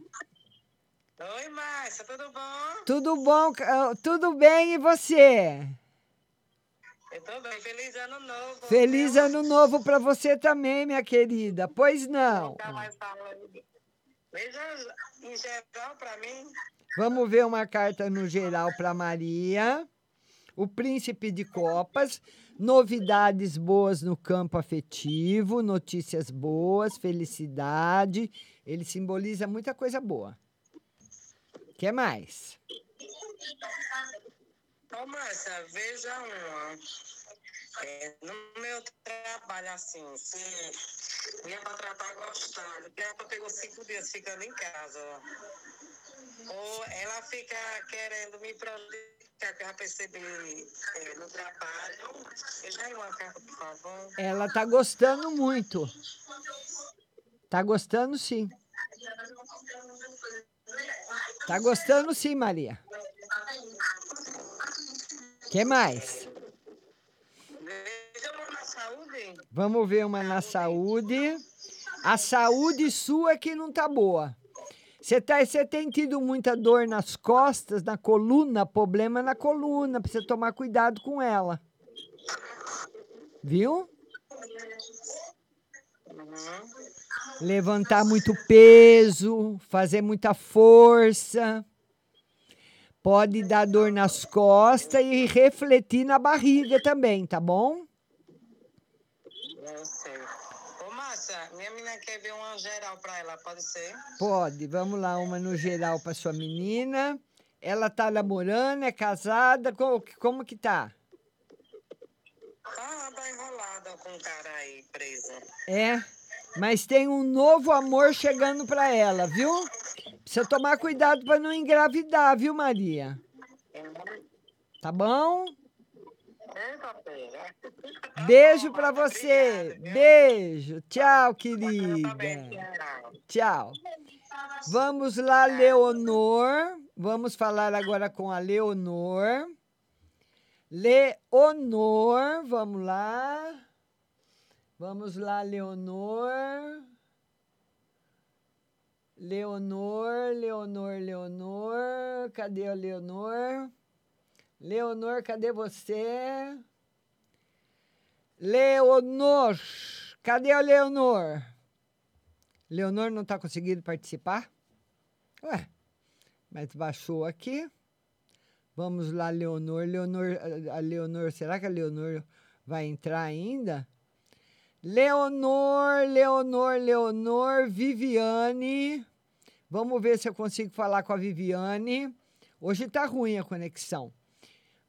Oi, Márcia, tudo bom? Tudo bom? ca- Tudo bem e você? Eu tô bem, feliz ano novo. Feliz ano novo para você também, minha querida. Pois não. Tá mais falando. Veja em geral pra mim. Vamos ver uma carta no geral para Maria. O príncipe de copas, novidades boas no campo afetivo, notícias boas, felicidade. Ele simboliza muita coisa boa. O que mais? Ô, Márcia, veja uma. É, no meu trabalho, assim, se minha patroa tá gostando, minha patroa pegou cinco dias ficando em casa. Ou ela fica querendo me prejudicar, que eu já percebi é, no trabalho. Veja aí uma carta, por favor. Ela tá gostando muito. Tá gostando sim. Tá gostando sim, Maria. que mais? Vamos ver uma na saúde. A saúde sua que não tá boa. Você tá, você tem tido muita dor nas costas, na coluna, problema na coluna, precisa tomar cuidado com ela. Viu? Levantar muito peso, fazer muita força. Pode dar dor nas costas e refletir na barriga também, tá bom? Não sei. Ô, Márcia, minha menina quer ver uma geral pra ela, pode ser? Pode. Vamos lá, uma no geral para sua menina. Ela tá namorando, é casada, como, como que tá? Ah, tá enrolada com o cara aí preso. É, mas tem um novo amor chegando para ela, viu? Precisa tomar cuidado para não engravidar, viu, Maria? Tá bom? Beijo para você. Beijo. Tchau, querida. Tchau. Vamos lá, Leonor. Vamos falar agora com a Leonor. Leonor, vamos lá. Vamos lá, Leonor. Leonor, Leonor, Leonor. Cadê a Leonor? Leonor, cadê você? Leonor, cadê a Leonor? Leonor não está conseguindo participar? Ué, mas baixou aqui. Vamos lá, Leonor. Leonor, a Leonor, será que a Leonor vai entrar ainda? Leonor, Leonor, Leonor, Viviane. Vamos ver se eu consigo falar com a Viviane. Hoje está ruim a conexão.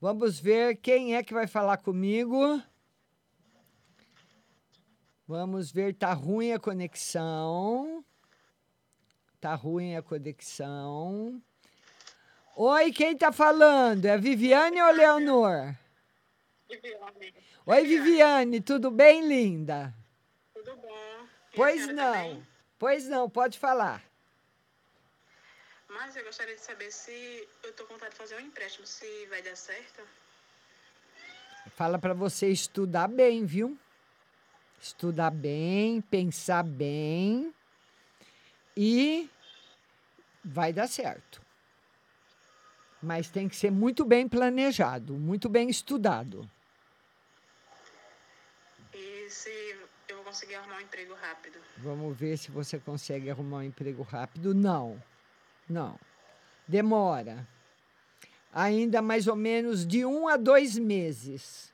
Vamos ver quem é que vai falar comigo. Vamos ver, tá ruim a conexão. Tá ruim a conexão. Oi, quem tá falando? É Viviane ou Leonor? Viviane. Oi, Viviane, tudo bem, linda? Tudo bom? Pois não. Pois não, pode falar. Mas eu gostaria de saber se eu tô com vontade de fazer um empréstimo, se vai dar certo. Fala para você estudar bem, viu? Estudar bem, pensar bem e vai dar certo. Mas tem que ser muito bem planejado, muito bem estudado. E se eu vou conseguir arrumar um emprego rápido. Vamos ver se você consegue arrumar um emprego rápido. Não, não. Demora. Ainda mais ou menos de um a dois meses.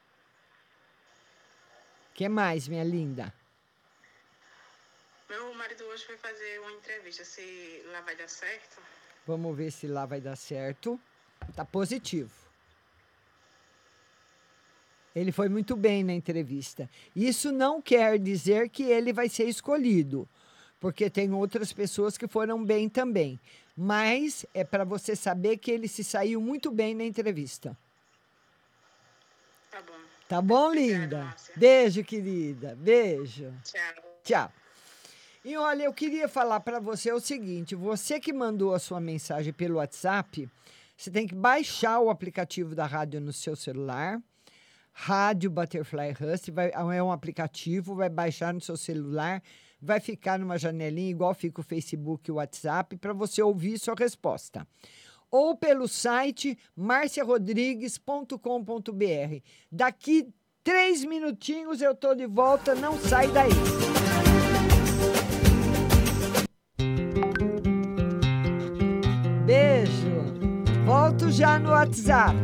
que mais, minha linda? Meu marido hoje foi fazer uma entrevista, se lá vai dar certo. Vamos ver se lá vai dar certo. Tá positivo. Ele foi muito bem na entrevista. Isso não quer dizer que ele vai ser escolhido, porque tem outras pessoas que foram bem também. Mas é para você saber que ele se saiu muito bem na entrevista. Tá bom. Tá bom, linda? Beijo, querida. Beijo. Tchau. Tchau. E olha, eu queria falar para você o seguinte: você que mandou a sua mensagem pelo WhatsApp, você tem que baixar o aplicativo da rádio no seu celular. Rádio Butterfly Rust vai, é um aplicativo, vai baixar no seu celular, vai ficar numa janelinha igual fica o Facebook e o WhatsApp para você ouvir sua resposta. Ou pelo site marciarodrigues.com.br. Daqui três minutinhos eu tô de volta, não sai daí. Beijo. Volto já no WhatsApp.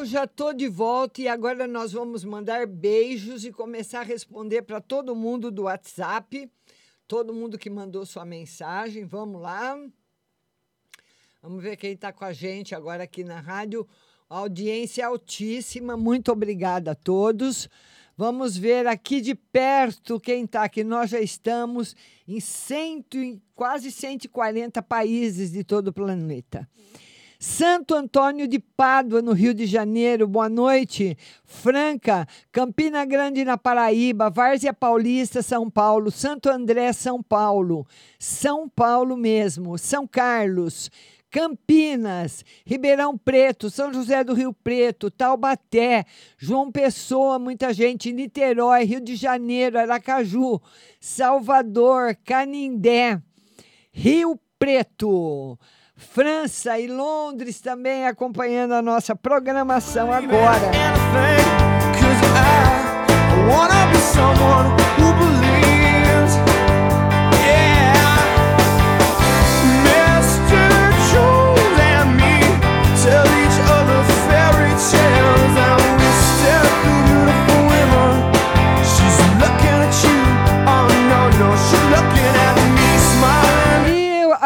Eu já tô de volta e agora nós vamos mandar beijos e começar a responder para todo mundo do WhatsApp, todo mundo que mandou sua mensagem. Vamos lá. Vamos ver quem está com a gente agora aqui na rádio. A audiência altíssima. Muito obrigada a todos. Vamos ver aqui de perto quem está aqui. Nós já estamos em cento, quase 140 países de todo o planeta. Santo Antônio de Pádua, no Rio de Janeiro, boa noite. Franca, Campina Grande, na Paraíba, Várzea Paulista, São Paulo, Santo André, São Paulo, São Paulo mesmo, São Carlos, Campinas, Ribeirão Preto, São José do Rio Preto, Taubaté, João Pessoa, muita gente, Niterói, Rio de Janeiro, Aracaju, Salvador, Canindé, Rio Preto. França e Londres também acompanhando a nossa programação agora.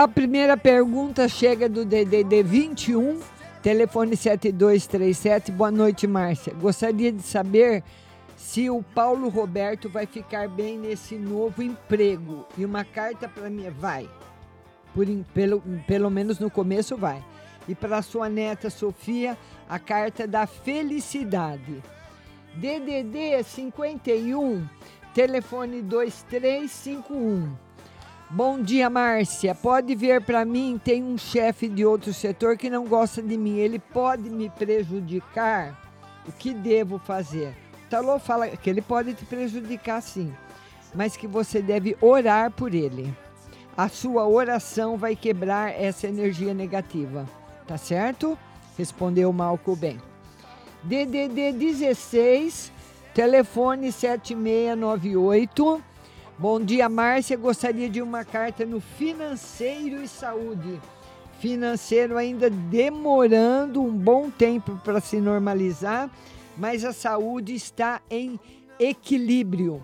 A primeira pergunta chega do DDD 21, telefone 7237. Boa noite, Márcia. Gostaria de saber se o Paulo Roberto vai ficar bem nesse novo emprego. E uma carta para mim vai. Por, pelo, pelo menos no começo vai. E para sua neta Sofia, a carta da felicidade. DDD 51, telefone 2351. Bom dia, Márcia. Pode vir para mim? Tem um chefe de outro setor que não gosta de mim. Ele pode me prejudicar? O que devo fazer? Talô fala que ele pode te prejudicar sim, mas que você deve orar por ele. A sua oração vai quebrar essa energia negativa. Tá certo? Respondeu Malco bem. DDD 16, telefone 7698. Bom dia, Márcia. Gostaria de uma carta no financeiro e saúde. Financeiro ainda demorando um bom tempo para se normalizar, mas a saúde está em equilíbrio.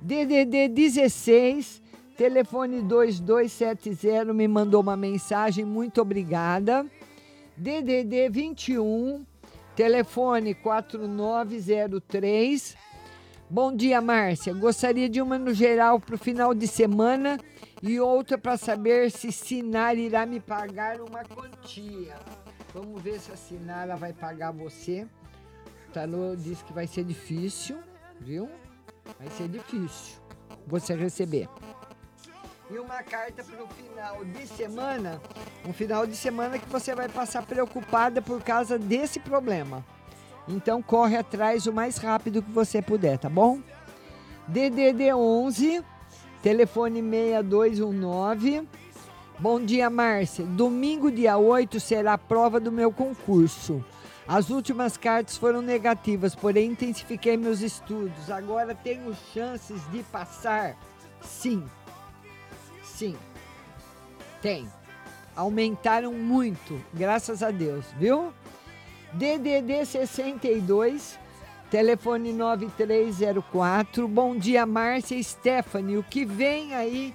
DDD 16, telefone 2270 me mandou uma mensagem, muito obrigada. DDD 21, telefone 4903. Bom dia, Márcia. Gostaria de uma no geral para o final de semana e outra para saber se Sinara irá me pagar uma quantia. Vamos ver se a Sinara vai pagar você. O Tarô disse que vai ser difícil, viu? Vai ser difícil você receber. E uma carta para o final de semana, um final de semana que você vai passar preocupada por causa desse problema. Então corre atrás o mais rápido que você puder, tá bom? DDD 11, telefone 6219. Bom dia, Márcia. Domingo, dia 8, será a prova do meu concurso. As últimas cartas foram negativas, porém intensifiquei meus estudos. Agora tenho chances de passar? Sim. Sim. Tem. Aumentaram muito, graças a Deus, viu? DDD 62, Telefone 9304. Bom dia, Márcia e Stephanie. O que vem aí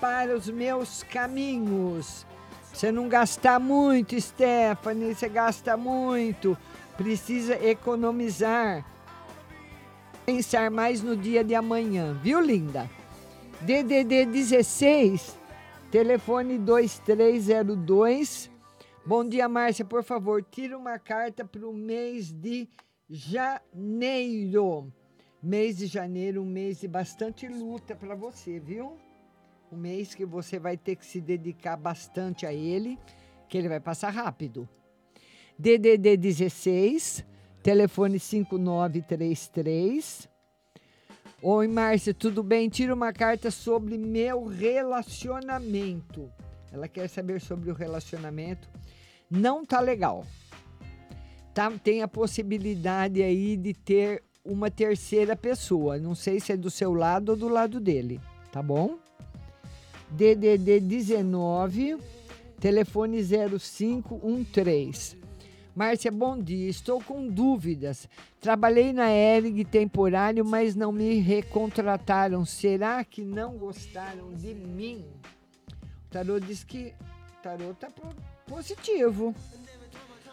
para os meus caminhos? Você não gastar muito, Stephanie. Você gasta muito. Precisa economizar. Pensar mais no dia de amanhã, viu, linda? DDD 16, telefone 2302. Bom dia, Márcia. Por favor, tira uma carta para o mês de janeiro. Mês de janeiro, um mês de bastante luta para você, viu? Um mês que você vai ter que se dedicar bastante a ele, que ele vai passar rápido. DDD 16, telefone 5933. Oi, Márcia, tudo bem? Tira uma carta sobre meu relacionamento. Ela quer saber sobre o relacionamento. Não tá legal. Tá, tem a possibilidade aí de ter uma terceira pessoa. Não sei se é do seu lado ou do lado dele, tá bom? DDD 19, telefone 0513. Márcia, bom dia. Estou com dúvidas. Trabalhei na Ering temporário, mas não me recontrataram. Será que não gostaram de mim? O tarô diz que o tarô tá positivo.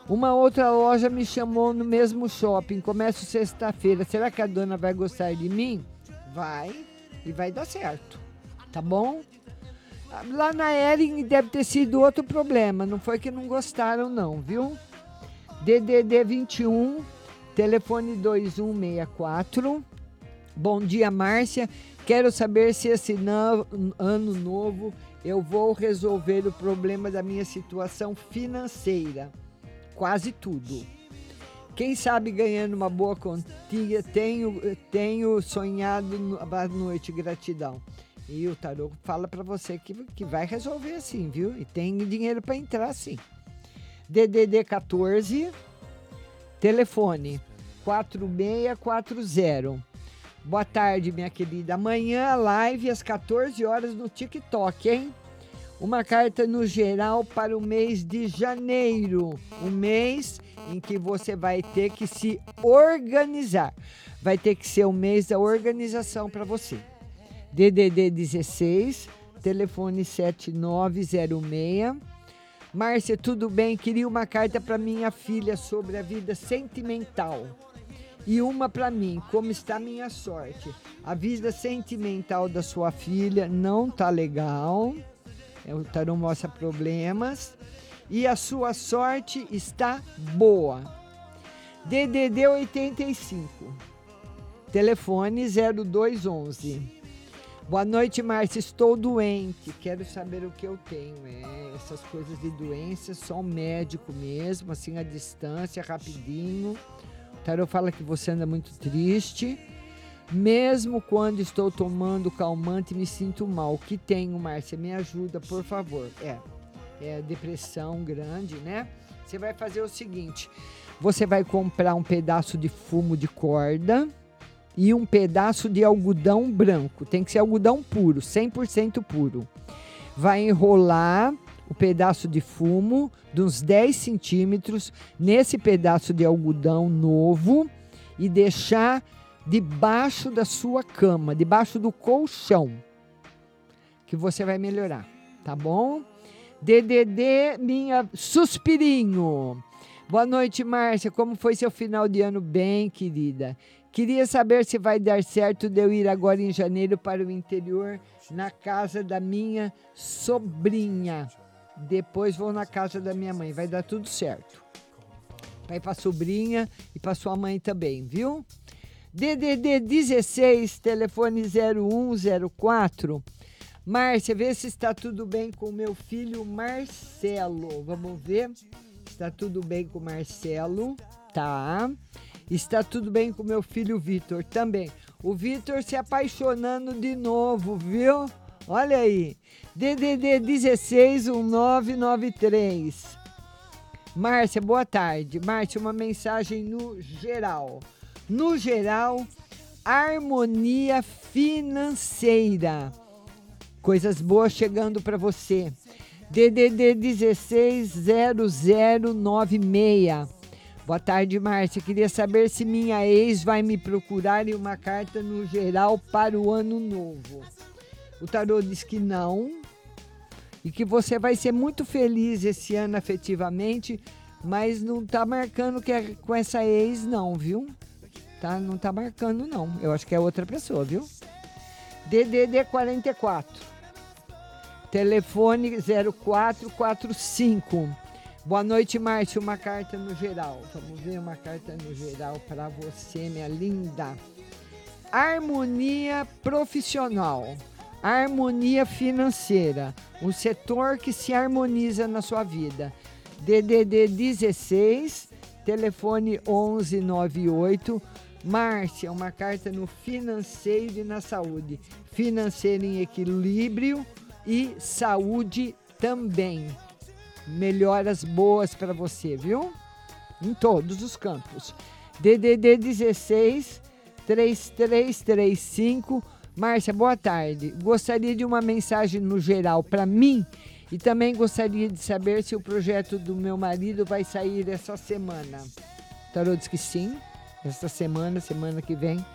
Uma outra loja me chamou no mesmo shopping. Começo sexta-feira. Será que a dona vai gostar de mim? Vai. E vai dar certo. Tá bom? Lá na Ering deve ter sido outro problema. Não foi que não gostaram, não, viu? DDD 21, telefone 2164. Bom dia, Márcia. Quero saber se esse ano novo eu vou resolver o problema da minha situação financeira. Quase tudo. Quem sabe ganhando uma boa quantia, tenho, tenho sonhado à noite, gratidão. E o tarô fala para você que, que vai resolver assim, viu? E tem dinheiro para entrar sim. DDD 14, telefone 4640. Boa tarde, minha querida. Amanhã live às 14 horas no TikTok, hein? Uma carta no geral para o mês de janeiro, um mês em que você vai ter que se organizar. Vai ter que ser o mês da organização para você. DDD 16, telefone 7906. Márcia, tudo bem? Queria uma carta para minha filha sobre a vida sentimental. E uma para mim, como está minha sorte? A vida sentimental da sua filha não tá legal. É, o tarô mostra problemas. E a sua sorte está boa. DDD 85. Telefone 0211. Boa noite, Márcia. Estou doente. Quero saber o que eu tenho. É, essas coisas de doença, só um médico mesmo, assim, à distância, rapidinho. Tarô fala que você anda muito triste. Mesmo quando estou tomando calmante, me sinto mal. O que tenho, Márcia? Me ajuda, por favor. É, é depressão grande, né? Você vai fazer o seguinte: você vai comprar um pedaço de fumo de corda e um pedaço de algodão branco. Tem que ser algodão puro, 100% puro. Vai enrolar o pedaço de fumo de uns 10 centímetros nesse pedaço de algodão novo e deixar debaixo da sua cama, debaixo do colchão, que você vai melhorar, tá bom? DDD, minha suspirinho. Boa noite, Márcia. Como foi seu final de ano? Bem, querida. Queria saber se vai dar certo de eu ir agora em janeiro para o interior, na casa da minha sobrinha. Depois vou na casa da minha mãe. Vai dar tudo certo. Vai para sobrinha e para sua mãe também, viu? DDD 16, telefone 0104. Márcia, vê se está tudo bem com meu filho Marcelo. Vamos ver. Está tudo bem com Marcelo. Tá. Está tudo bem com meu filho Vitor também. O Vitor se apaixonando de novo, viu? Olha aí. DDD 16 1993. Márcia, boa tarde. Márcia, uma mensagem no geral. No geral, harmonia financeira. Coisas boas chegando para você. DDD 16 0096. Boa tarde, Márcia. Queria saber se minha ex vai me procurar em uma carta no geral para o ano novo. O tarô diz que não e que você vai ser muito feliz esse ano afetivamente, mas não tá marcando que é com essa ex não, viu? Tá, não tá marcando não. Eu acho que é outra pessoa, viu? DDD 44. Telefone 0445. Boa noite, Márcio. Uma carta no geral. Vamos ver uma carta no geral para você, minha linda. Harmonia profissional. Harmonia financeira. Um setor que se harmoniza na sua vida. DDD 16, telefone 1198. Márcia, uma carta no financeiro e na saúde. Financeiro em equilíbrio e saúde também. Melhoras boas para você, viu? Em todos os campos. DDD 16 3335. Márcia, boa tarde. Gostaria de uma mensagem no geral para mim e também gostaria de saber se o projeto do meu marido vai sair essa semana. Tarô diz que sim, essa semana, semana que vem.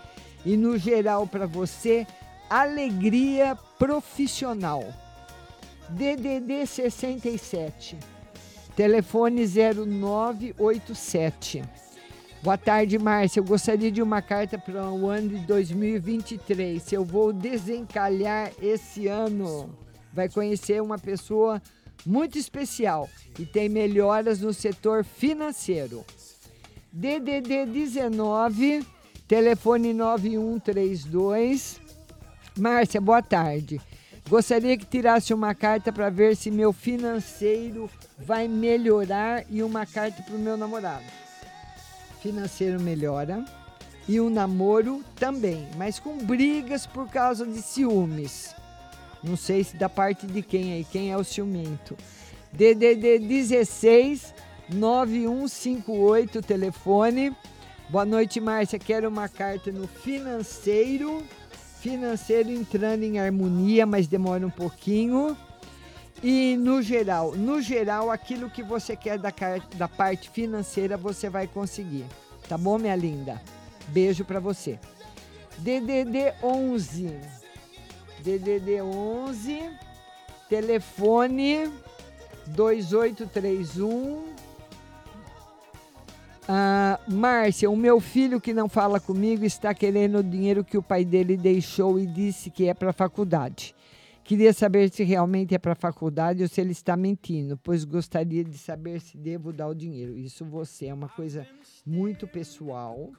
E no geral para você, alegria profissional. DDD 67. Telefone 0987. Boa tarde, Márcia. Eu gostaria de uma carta para o ano de 2023. Se eu vou desencalhar esse ano, vai conhecer uma pessoa muito especial e tem melhoras no setor financeiro. DDD 19, telefone 9132. Márcia, boa tarde. Gostaria que tirasse uma carta para ver se meu financeiro vai melhorar e uma carta para o meu namorado. Financeiro melhora e o namoro também, mas com brigas por causa de ciúmes. Não sei se da parte de quem aí, quem é o ciumento. DDD 16 9158 telefone. Boa noite, Márcia. Quero uma carta no financeiro financeiro entrando em harmonia, mas demora um pouquinho. E no geral, no geral, aquilo que você quer da, da parte financeira você vai conseguir. Tá bom, minha linda? Beijo para você. DDD 11. DDD 11. Telefone 2831 ah, Márcia, o meu filho que não fala comigo está querendo o dinheiro que o pai dele deixou e disse que é para faculdade. Queria saber se realmente é para a faculdade ou se ele está mentindo, pois gostaria de saber se devo dar o dinheiro. Isso você é uma coisa muito pessoal.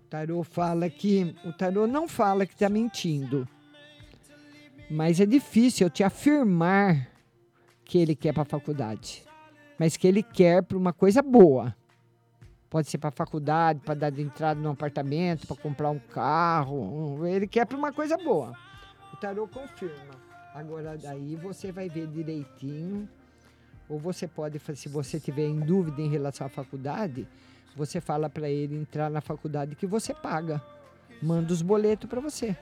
O tarô fala que o tarô não fala que está mentindo, mas é difícil eu te afirmar que ele quer para a faculdade, mas que ele quer para uma coisa boa. Pode ser para faculdade, para dar de entrada num apartamento, para comprar um carro. Ele quer para uma coisa boa. Tarô confirma. Agora daí você vai ver direitinho. Ou você pode, se você tiver em dúvida em relação à faculdade, você fala para ele entrar na faculdade que você paga. Manda os boletos para você,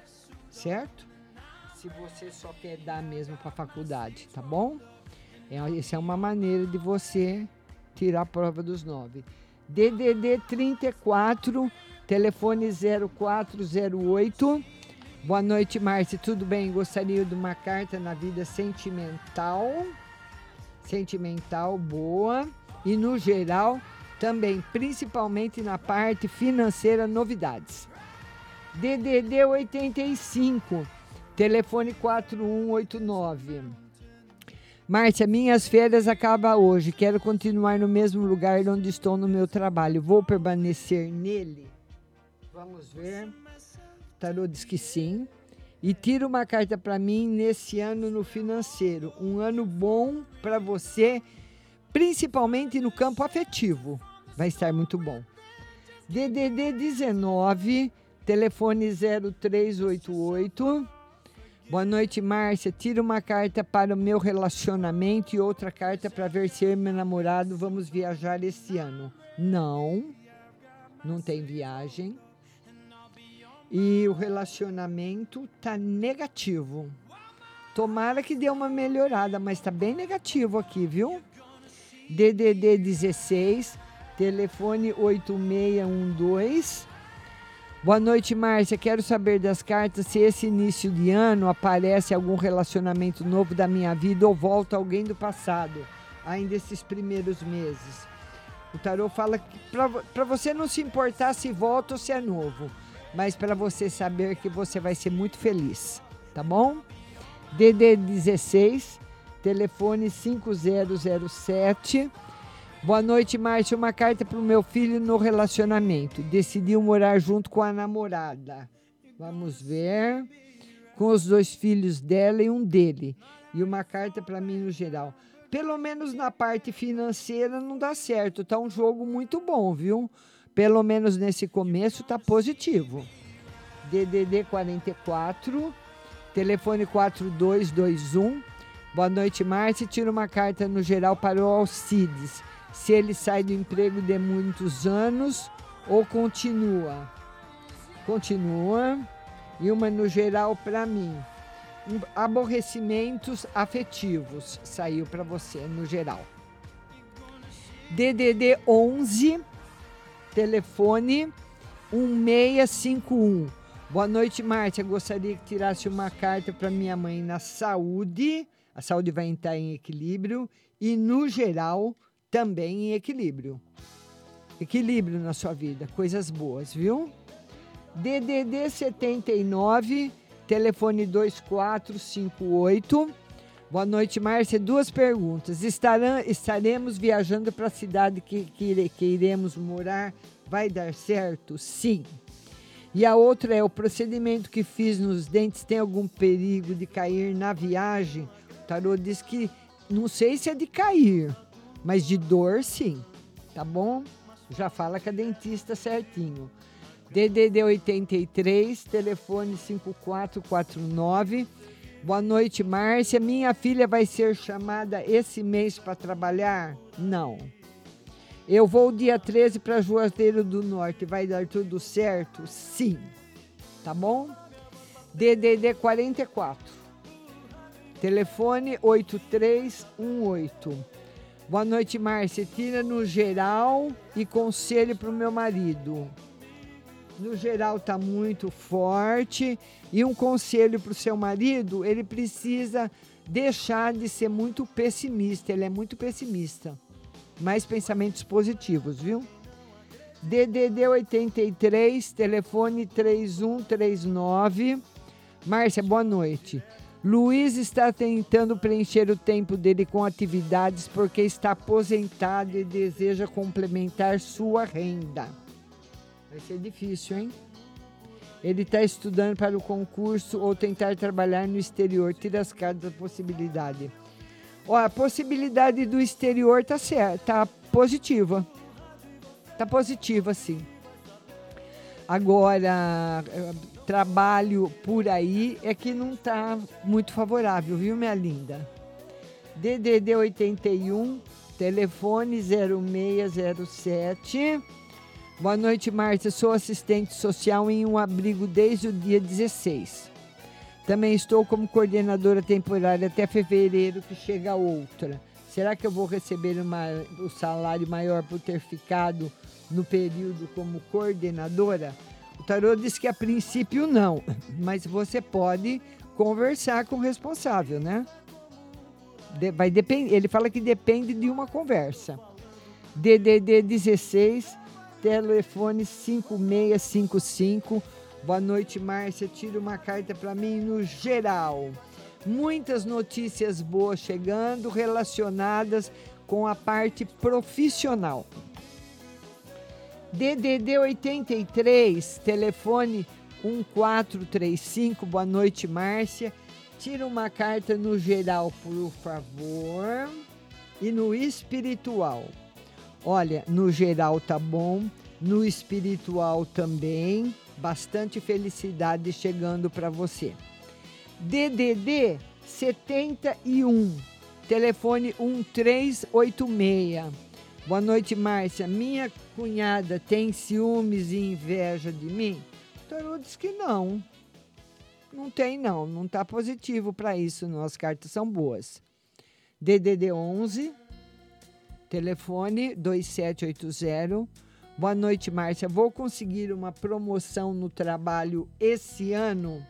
certo? Se você só quer dar mesmo para a faculdade, tá bom? É, essa é uma maneira de você tirar a prova dos nove. DDD 34, telefone 0408. Boa noite, Márcia. Tudo bem? Gostaria de uma carta na vida sentimental. Sentimental, boa. E no geral, também, principalmente na parte financeira, novidades. DDD 85, telefone 4189. Márcia, minhas férias acabam hoje. Quero continuar no mesmo lugar onde estou no meu trabalho. Vou permanecer nele? Vamos ver. Tarô diz que sim. E tira uma carta para mim nesse ano no financeiro. Um ano bom para você, principalmente no campo afetivo. Vai estar muito bom. DDD 19, telefone 0388. Boa noite, Márcia. Tira uma carta para o meu relacionamento e outra carta para ver se eu e meu namorado vamos viajar esse ano. Não, não tem viagem. E o relacionamento tá negativo. Tomara que dê uma melhorada, mas tá bem negativo aqui, viu? DDD 16, telefone 8612. Boa noite, Márcia. Quero saber das cartas se esse início de ano aparece algum relacionamento novo da minha vida ou volta alguém do passado, ainda esses primeiros meses. O tarô fala que para você não se importar se volta ou se é novo, mas para você saber que você vai ser muito feliz, tá bom? DD 16, telefone 5007. Boa noite, Márcia. Uma carta para o meu filho no relacionamento. Decidiu morar junto com a namorada. Vamos ver. Com os dois filhos dela e um dele. E uma carta para mim no geral. Pelo menos na parte financeira não dá certo. Tá um jogo muito bom, viu? Pelo menos nesse começo tá positivo. DDD 44, telefone 4221. Boa noite, Márcia. Tira uma carta no geral para o Alcides se ele sai do emprego de muitos anos ou continua. Continua. E uma no geral para mim. Aborrecimentos afetivos saiu para você no geral. DDD 11 telefone 1651. Boa noite, Márcia. Gostaria que tirasse uma carta para minha mãe na saúde. A saúde vai entrar em equilíbrio e no geral também em equilíbrio. Equilíbrio na sua vida, coisas boas, viu? DDD 79, telefone 2458. Boa noite, Márcia. Duas perguntas. Estarão, estaremos viajando para a cidade que, que, que iremos morar? Vai dar certo? Sim. E a outra é: o procedimento que fiz nos dentes tem algum perigo de cair na viagem? O tarô diz que não sei se é de cair, mas de dor, sim. Tá bom? Já fala com a dentista certinho. DDD 83, telefone 5449. Boa noite, Márcia. Minha filha vai ser chamada esse mês para trabalhar? Não. Eu vou dia 13 para Juazeiro do Norte. Vai dar tudo certo? Sim. Tá bom? DDD 44. Telefone 8318. Boa noite, Márcia. Tira no geral e conselho para o meu marido. No geral tá muito forte e um conselho para o seu marido, ele precisa deixar de ser muito pessimista. Ele é muito pessimista. Mais pensamentos positivos, viu? DDD 83, telefone 3139. Márcia, boa noite. Luiz está tentando preencher o tempo dele com atividades porque está aposentado e deseja complementar sua renda. Vai ser difícil, hein? Ele está estudando para o concurso ou tentar trabalhar no exterior. Tira as cartas da possibilidade. Ó, a possibilidade do exterior tá certa, tá positiva. Tá positiva, sim. Agora, trabalho por aí é que não está muito favorável, viu, minha linda? DDD 81, telefone 0607. Boa noite, Márcia. Sou assistente social em um abrigo desde o dia 16. Também estou como coordenadora temporária até fevereiro, que chega outra. Será que eu vou receber uma, o salário maior por ter ficado no período como coordenadora? O tarô diz que a princípio não, mas você pode conversar com o responsável, né? De, vai depender. Ele fala que depende de uma conversa. DDD 16, telefone 5655. Boa noite, Márcia. Tira uma carta para mim no geral. Muitas notícias boas chegando relacionadas com a parte profissional. DDD 83, telefone 1435. Boa noite, Márcia. Tira uma carta no geral, por favor. E no espiritual. Olha, no geral tá bom, no espiritual também. Bastante felicidade chegando para você. DDD 71, telefone 1386. Boa noite, Márcia. Minha cunhada tem ciúmes e inveja de mim? Tarô diz que não. Não tem, não. Não está positivo para isso. Não. As cartas são boas. DDD 11, Telefone 2780. Boa noite, Márcia. Vou conseguir uma promoção no trabalho esse ano?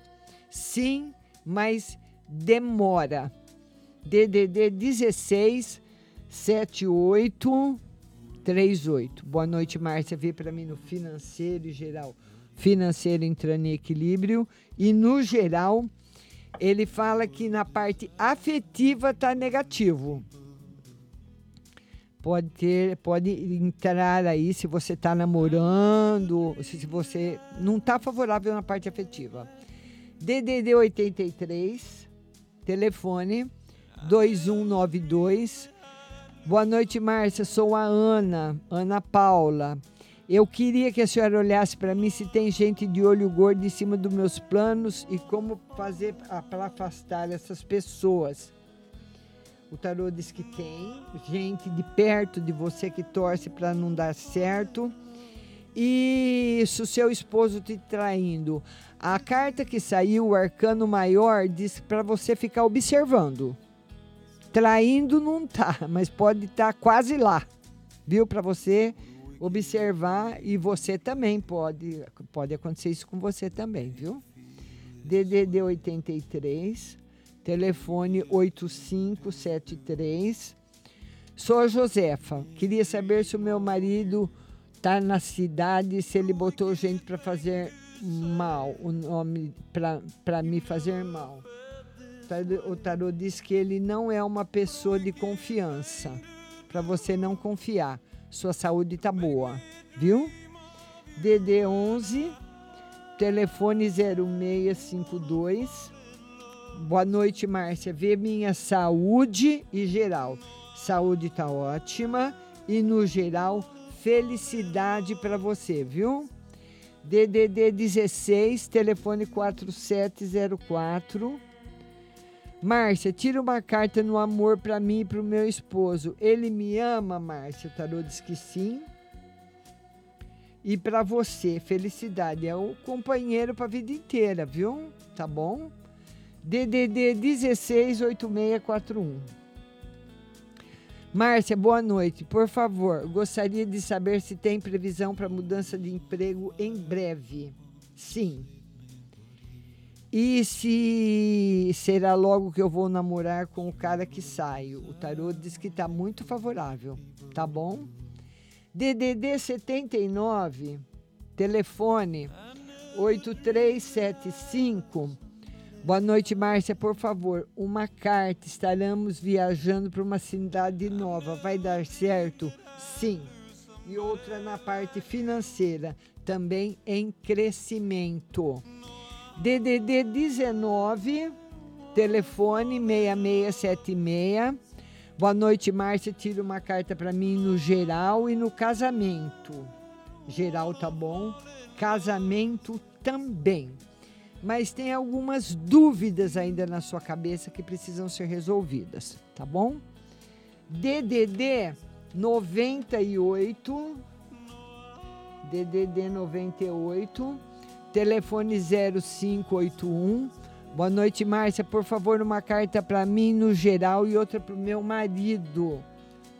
Sim, mas demora. DDD 16 7838. Boa noite, Márcia. Vê para mim no financeiro e geral. Financeiro entrando em equilíbrio e no geral ele fala que na parte afetiva tá negativo. Pode ter, pode entrar aí se você está namorando, se você não está favorável na parte afetiva. DDD 83, telefone 2192. Boa noite, Márcia. Sou a Ana, Ana Paula. Eu queria que a senhora olhasse para mim se tem gente de olho gordo em cima dos meus planos e como fazer para afastar essas pessoas. O tarô diz que tem gente de perto de você que torce para não dar certo. E se o seu esposo te traindo, a carta que saiu, o arcano maior, diz para você ficar observando. Traindo não tá, mas pode estar quase lá, viu? Para você observar e você também pode pode acontecer isso com você também, viu? DDD 83, telefone 8573. Sou Josefa. Queria saber se o meu marido tá na cidade, se ele botou gente para fazer mal, o nome para me fazer mal. O tarô diz que ele não é uma pessoa de confiança, para você não confiar. Sua saúde tá boa, viu? DD 11 telefone 0652. Boa noite, Márcia. Vê minha saúde e geral. Saúde tá ótima e no geral felicidade para você, viu? DDD 16, telefone 4704. Márcia, tira uma carta no amor para mim e para o meu esposo. Ele me ama, Márcia. Tarô diz que sim. E para você, felicidade. É o companheiro para a vida inteira, viu? Tá bom? DDD 168641. Márcia, boa noite. Por favor, gostaria de saber se tem previsão para mudança de emprego em breve. Sim. E se será logo que eu vou namorar com o cara que saio? O tarô diz que está muito favorável, tá bom? DDD 79, telefone 8375. Boa noite, Márcia. Por favor, uma carta. Estaremos viajando para uma cidade nova. Vai dar certo? Sim. E outra na parte financeira, também em crescimento. DDD 19, telefone 6676. Boa noite, Márcia. Tira uma carta para mim no geral e no casamento. Geral tá bom. Casamento também. Mas tem algumas dúvidas ainda na sua cabeça que precisam ser resolvidas, tá bom? DDD 98 DDD 98 telefone 0581. Boa noite, Márcia. Por favor, uma carta para mim no geral e outra para o meu marido.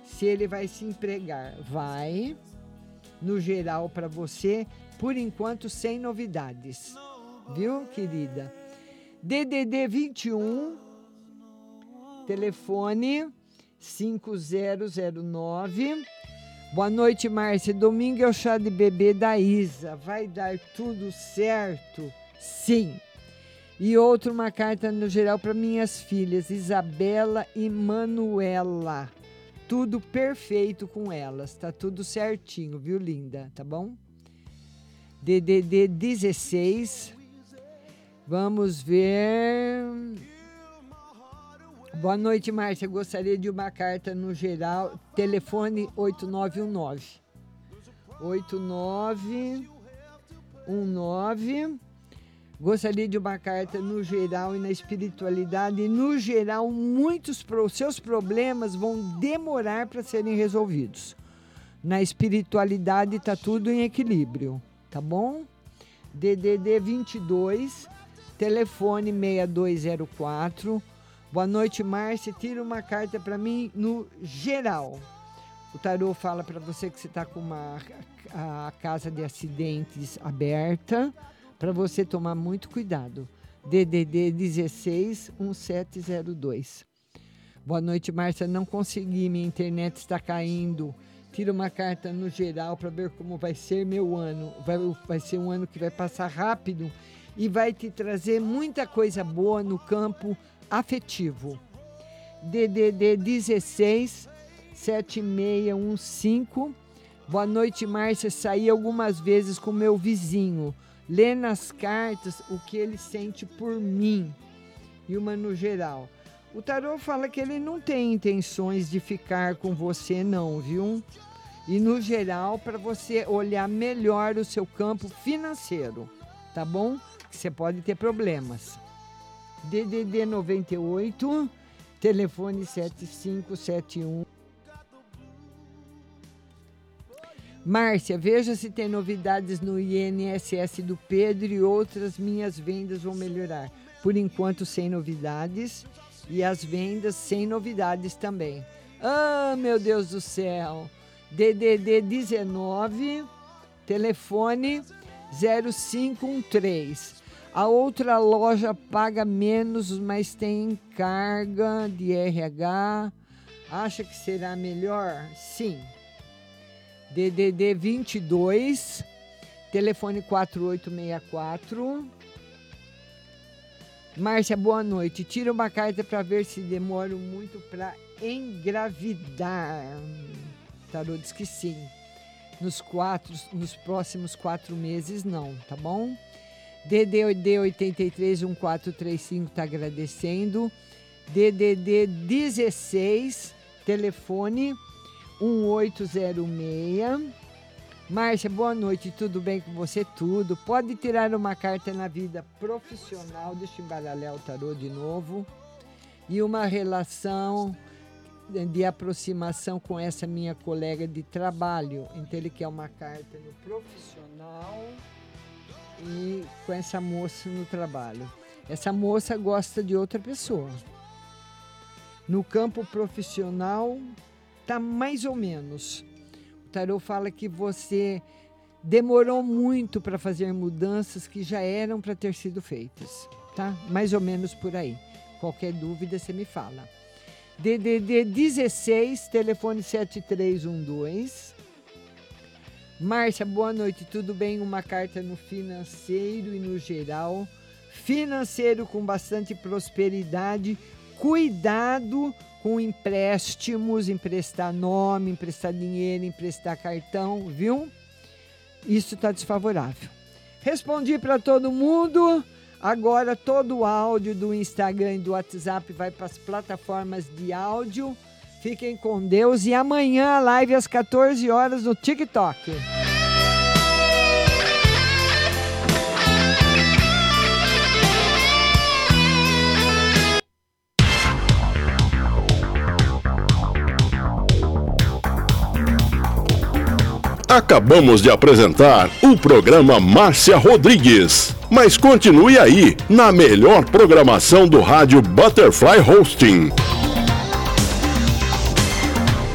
Se ele vai se empregar. Vai. No geral para você, por enquanto sem novidades. Viu, querida? DDD 21 telefone 5009 Boa noite, Márcia. Domingo é o chá de bebê da Isa. Vai dar tudo certo? Sim. E outra, uma carta no geral para minhas filhas, Isabela e Manuela. Tudo perfeito com elas. Tá tudo certinho, viu, linda? Tá bom? DDD 16. Vamos ver. Boa noite, Márcia. Gostaria de uma carta no geral. Telefone 8919. 8919. Gostaria de uma carta no geral e na espiritualidade. No geral, muitos pro, seus problemas vão demorar para serem resolvidos. Na espiritualidade está tudo em equilíbrio, tá bom? DDD 22, telefone 6204. Boa noite, Márcia. Tira uma carta para mim no geral. O tarô fala para você que você está com uma a casa de acidentes aberta, para você tomar muito cuidado. DDD 16 1702. Boa noite, Márcia. Não consegui, minha internet está caindo. Tira uma carta no geral para ver como vai ser meu ano. Vai, vai ser um ano que vai passar rápido e vai te trazer muita coisa boa no campo afetivo. DDD 16 7615. Boa noite, Márcia. Saí algumas vezes com meu vizinho. Lê nas cartas o que ele sente por mim. E uma no geral. O tarô fala que ele não tem intenções de ficar com você, não, viu? E no geral, para você olhar melhor o seu campo financeiro, tá bom? Que você pode ter problemas. DDD 98, telefone 7571. Márcia, veja se tem novidades no INSS do Pedro e outras minhas vendas vão melhorar. Por enquanto, sem novidades e as vendas sem novidades também. Ah, meu Deus do céu! DDD 19, telefone 0513. A outra loja paga menos, mas tem carga de RH. Acha que será melhor? Sim. DDD 22, telefone 4864. Márcia, boa noite. Tira uma carta para ver se demoro muito para engravidar. Tarô diz que sim. Nos, quatro, nos próximos quatro meses, não, tá bom? DDD 83 1435 está agradecendo. DDD 16, telefone 1806. Márcia, boa noite, tudo bem com você? Tudo. Pode tirar uma carta na vida profissional, deixa eu embaralhar o tarô de novo. E uma relação de aproximação com essa minha colega de trabalho. Então, ele quer uma carta no profissional e com essa moça no trabalho. Essa moça gosta de outra pessoa. No campo profissional, tá mais ou menos. O tarô fala que você demorou muito para fazer mudanças que já eram para ter sido feitas, tá? Mais ou menos por aí. Qualquer dúvida você me fala. DDD 16, telefone 7312. Márcia, boa noite, tudo bem? Uma carta no financeiro e no geral. Financeiro com bastante prosperidade. Cuidado com empréstimos, emprestar nome, emprestar dinheiro, emprestar cartão, viu? Isso está desfavorável. Respondi para todo mundo. Agora todo o áudio do Instagram e do WhatsApp vai para as plataformas de áudio. Fiquem com Deus e amanhã a live às 14 horas no TikTok. Acabamos de apresentar o programa Márcia Rodrigues. Mas continue aí, na melhor programação do rádio Butterfly Hosting.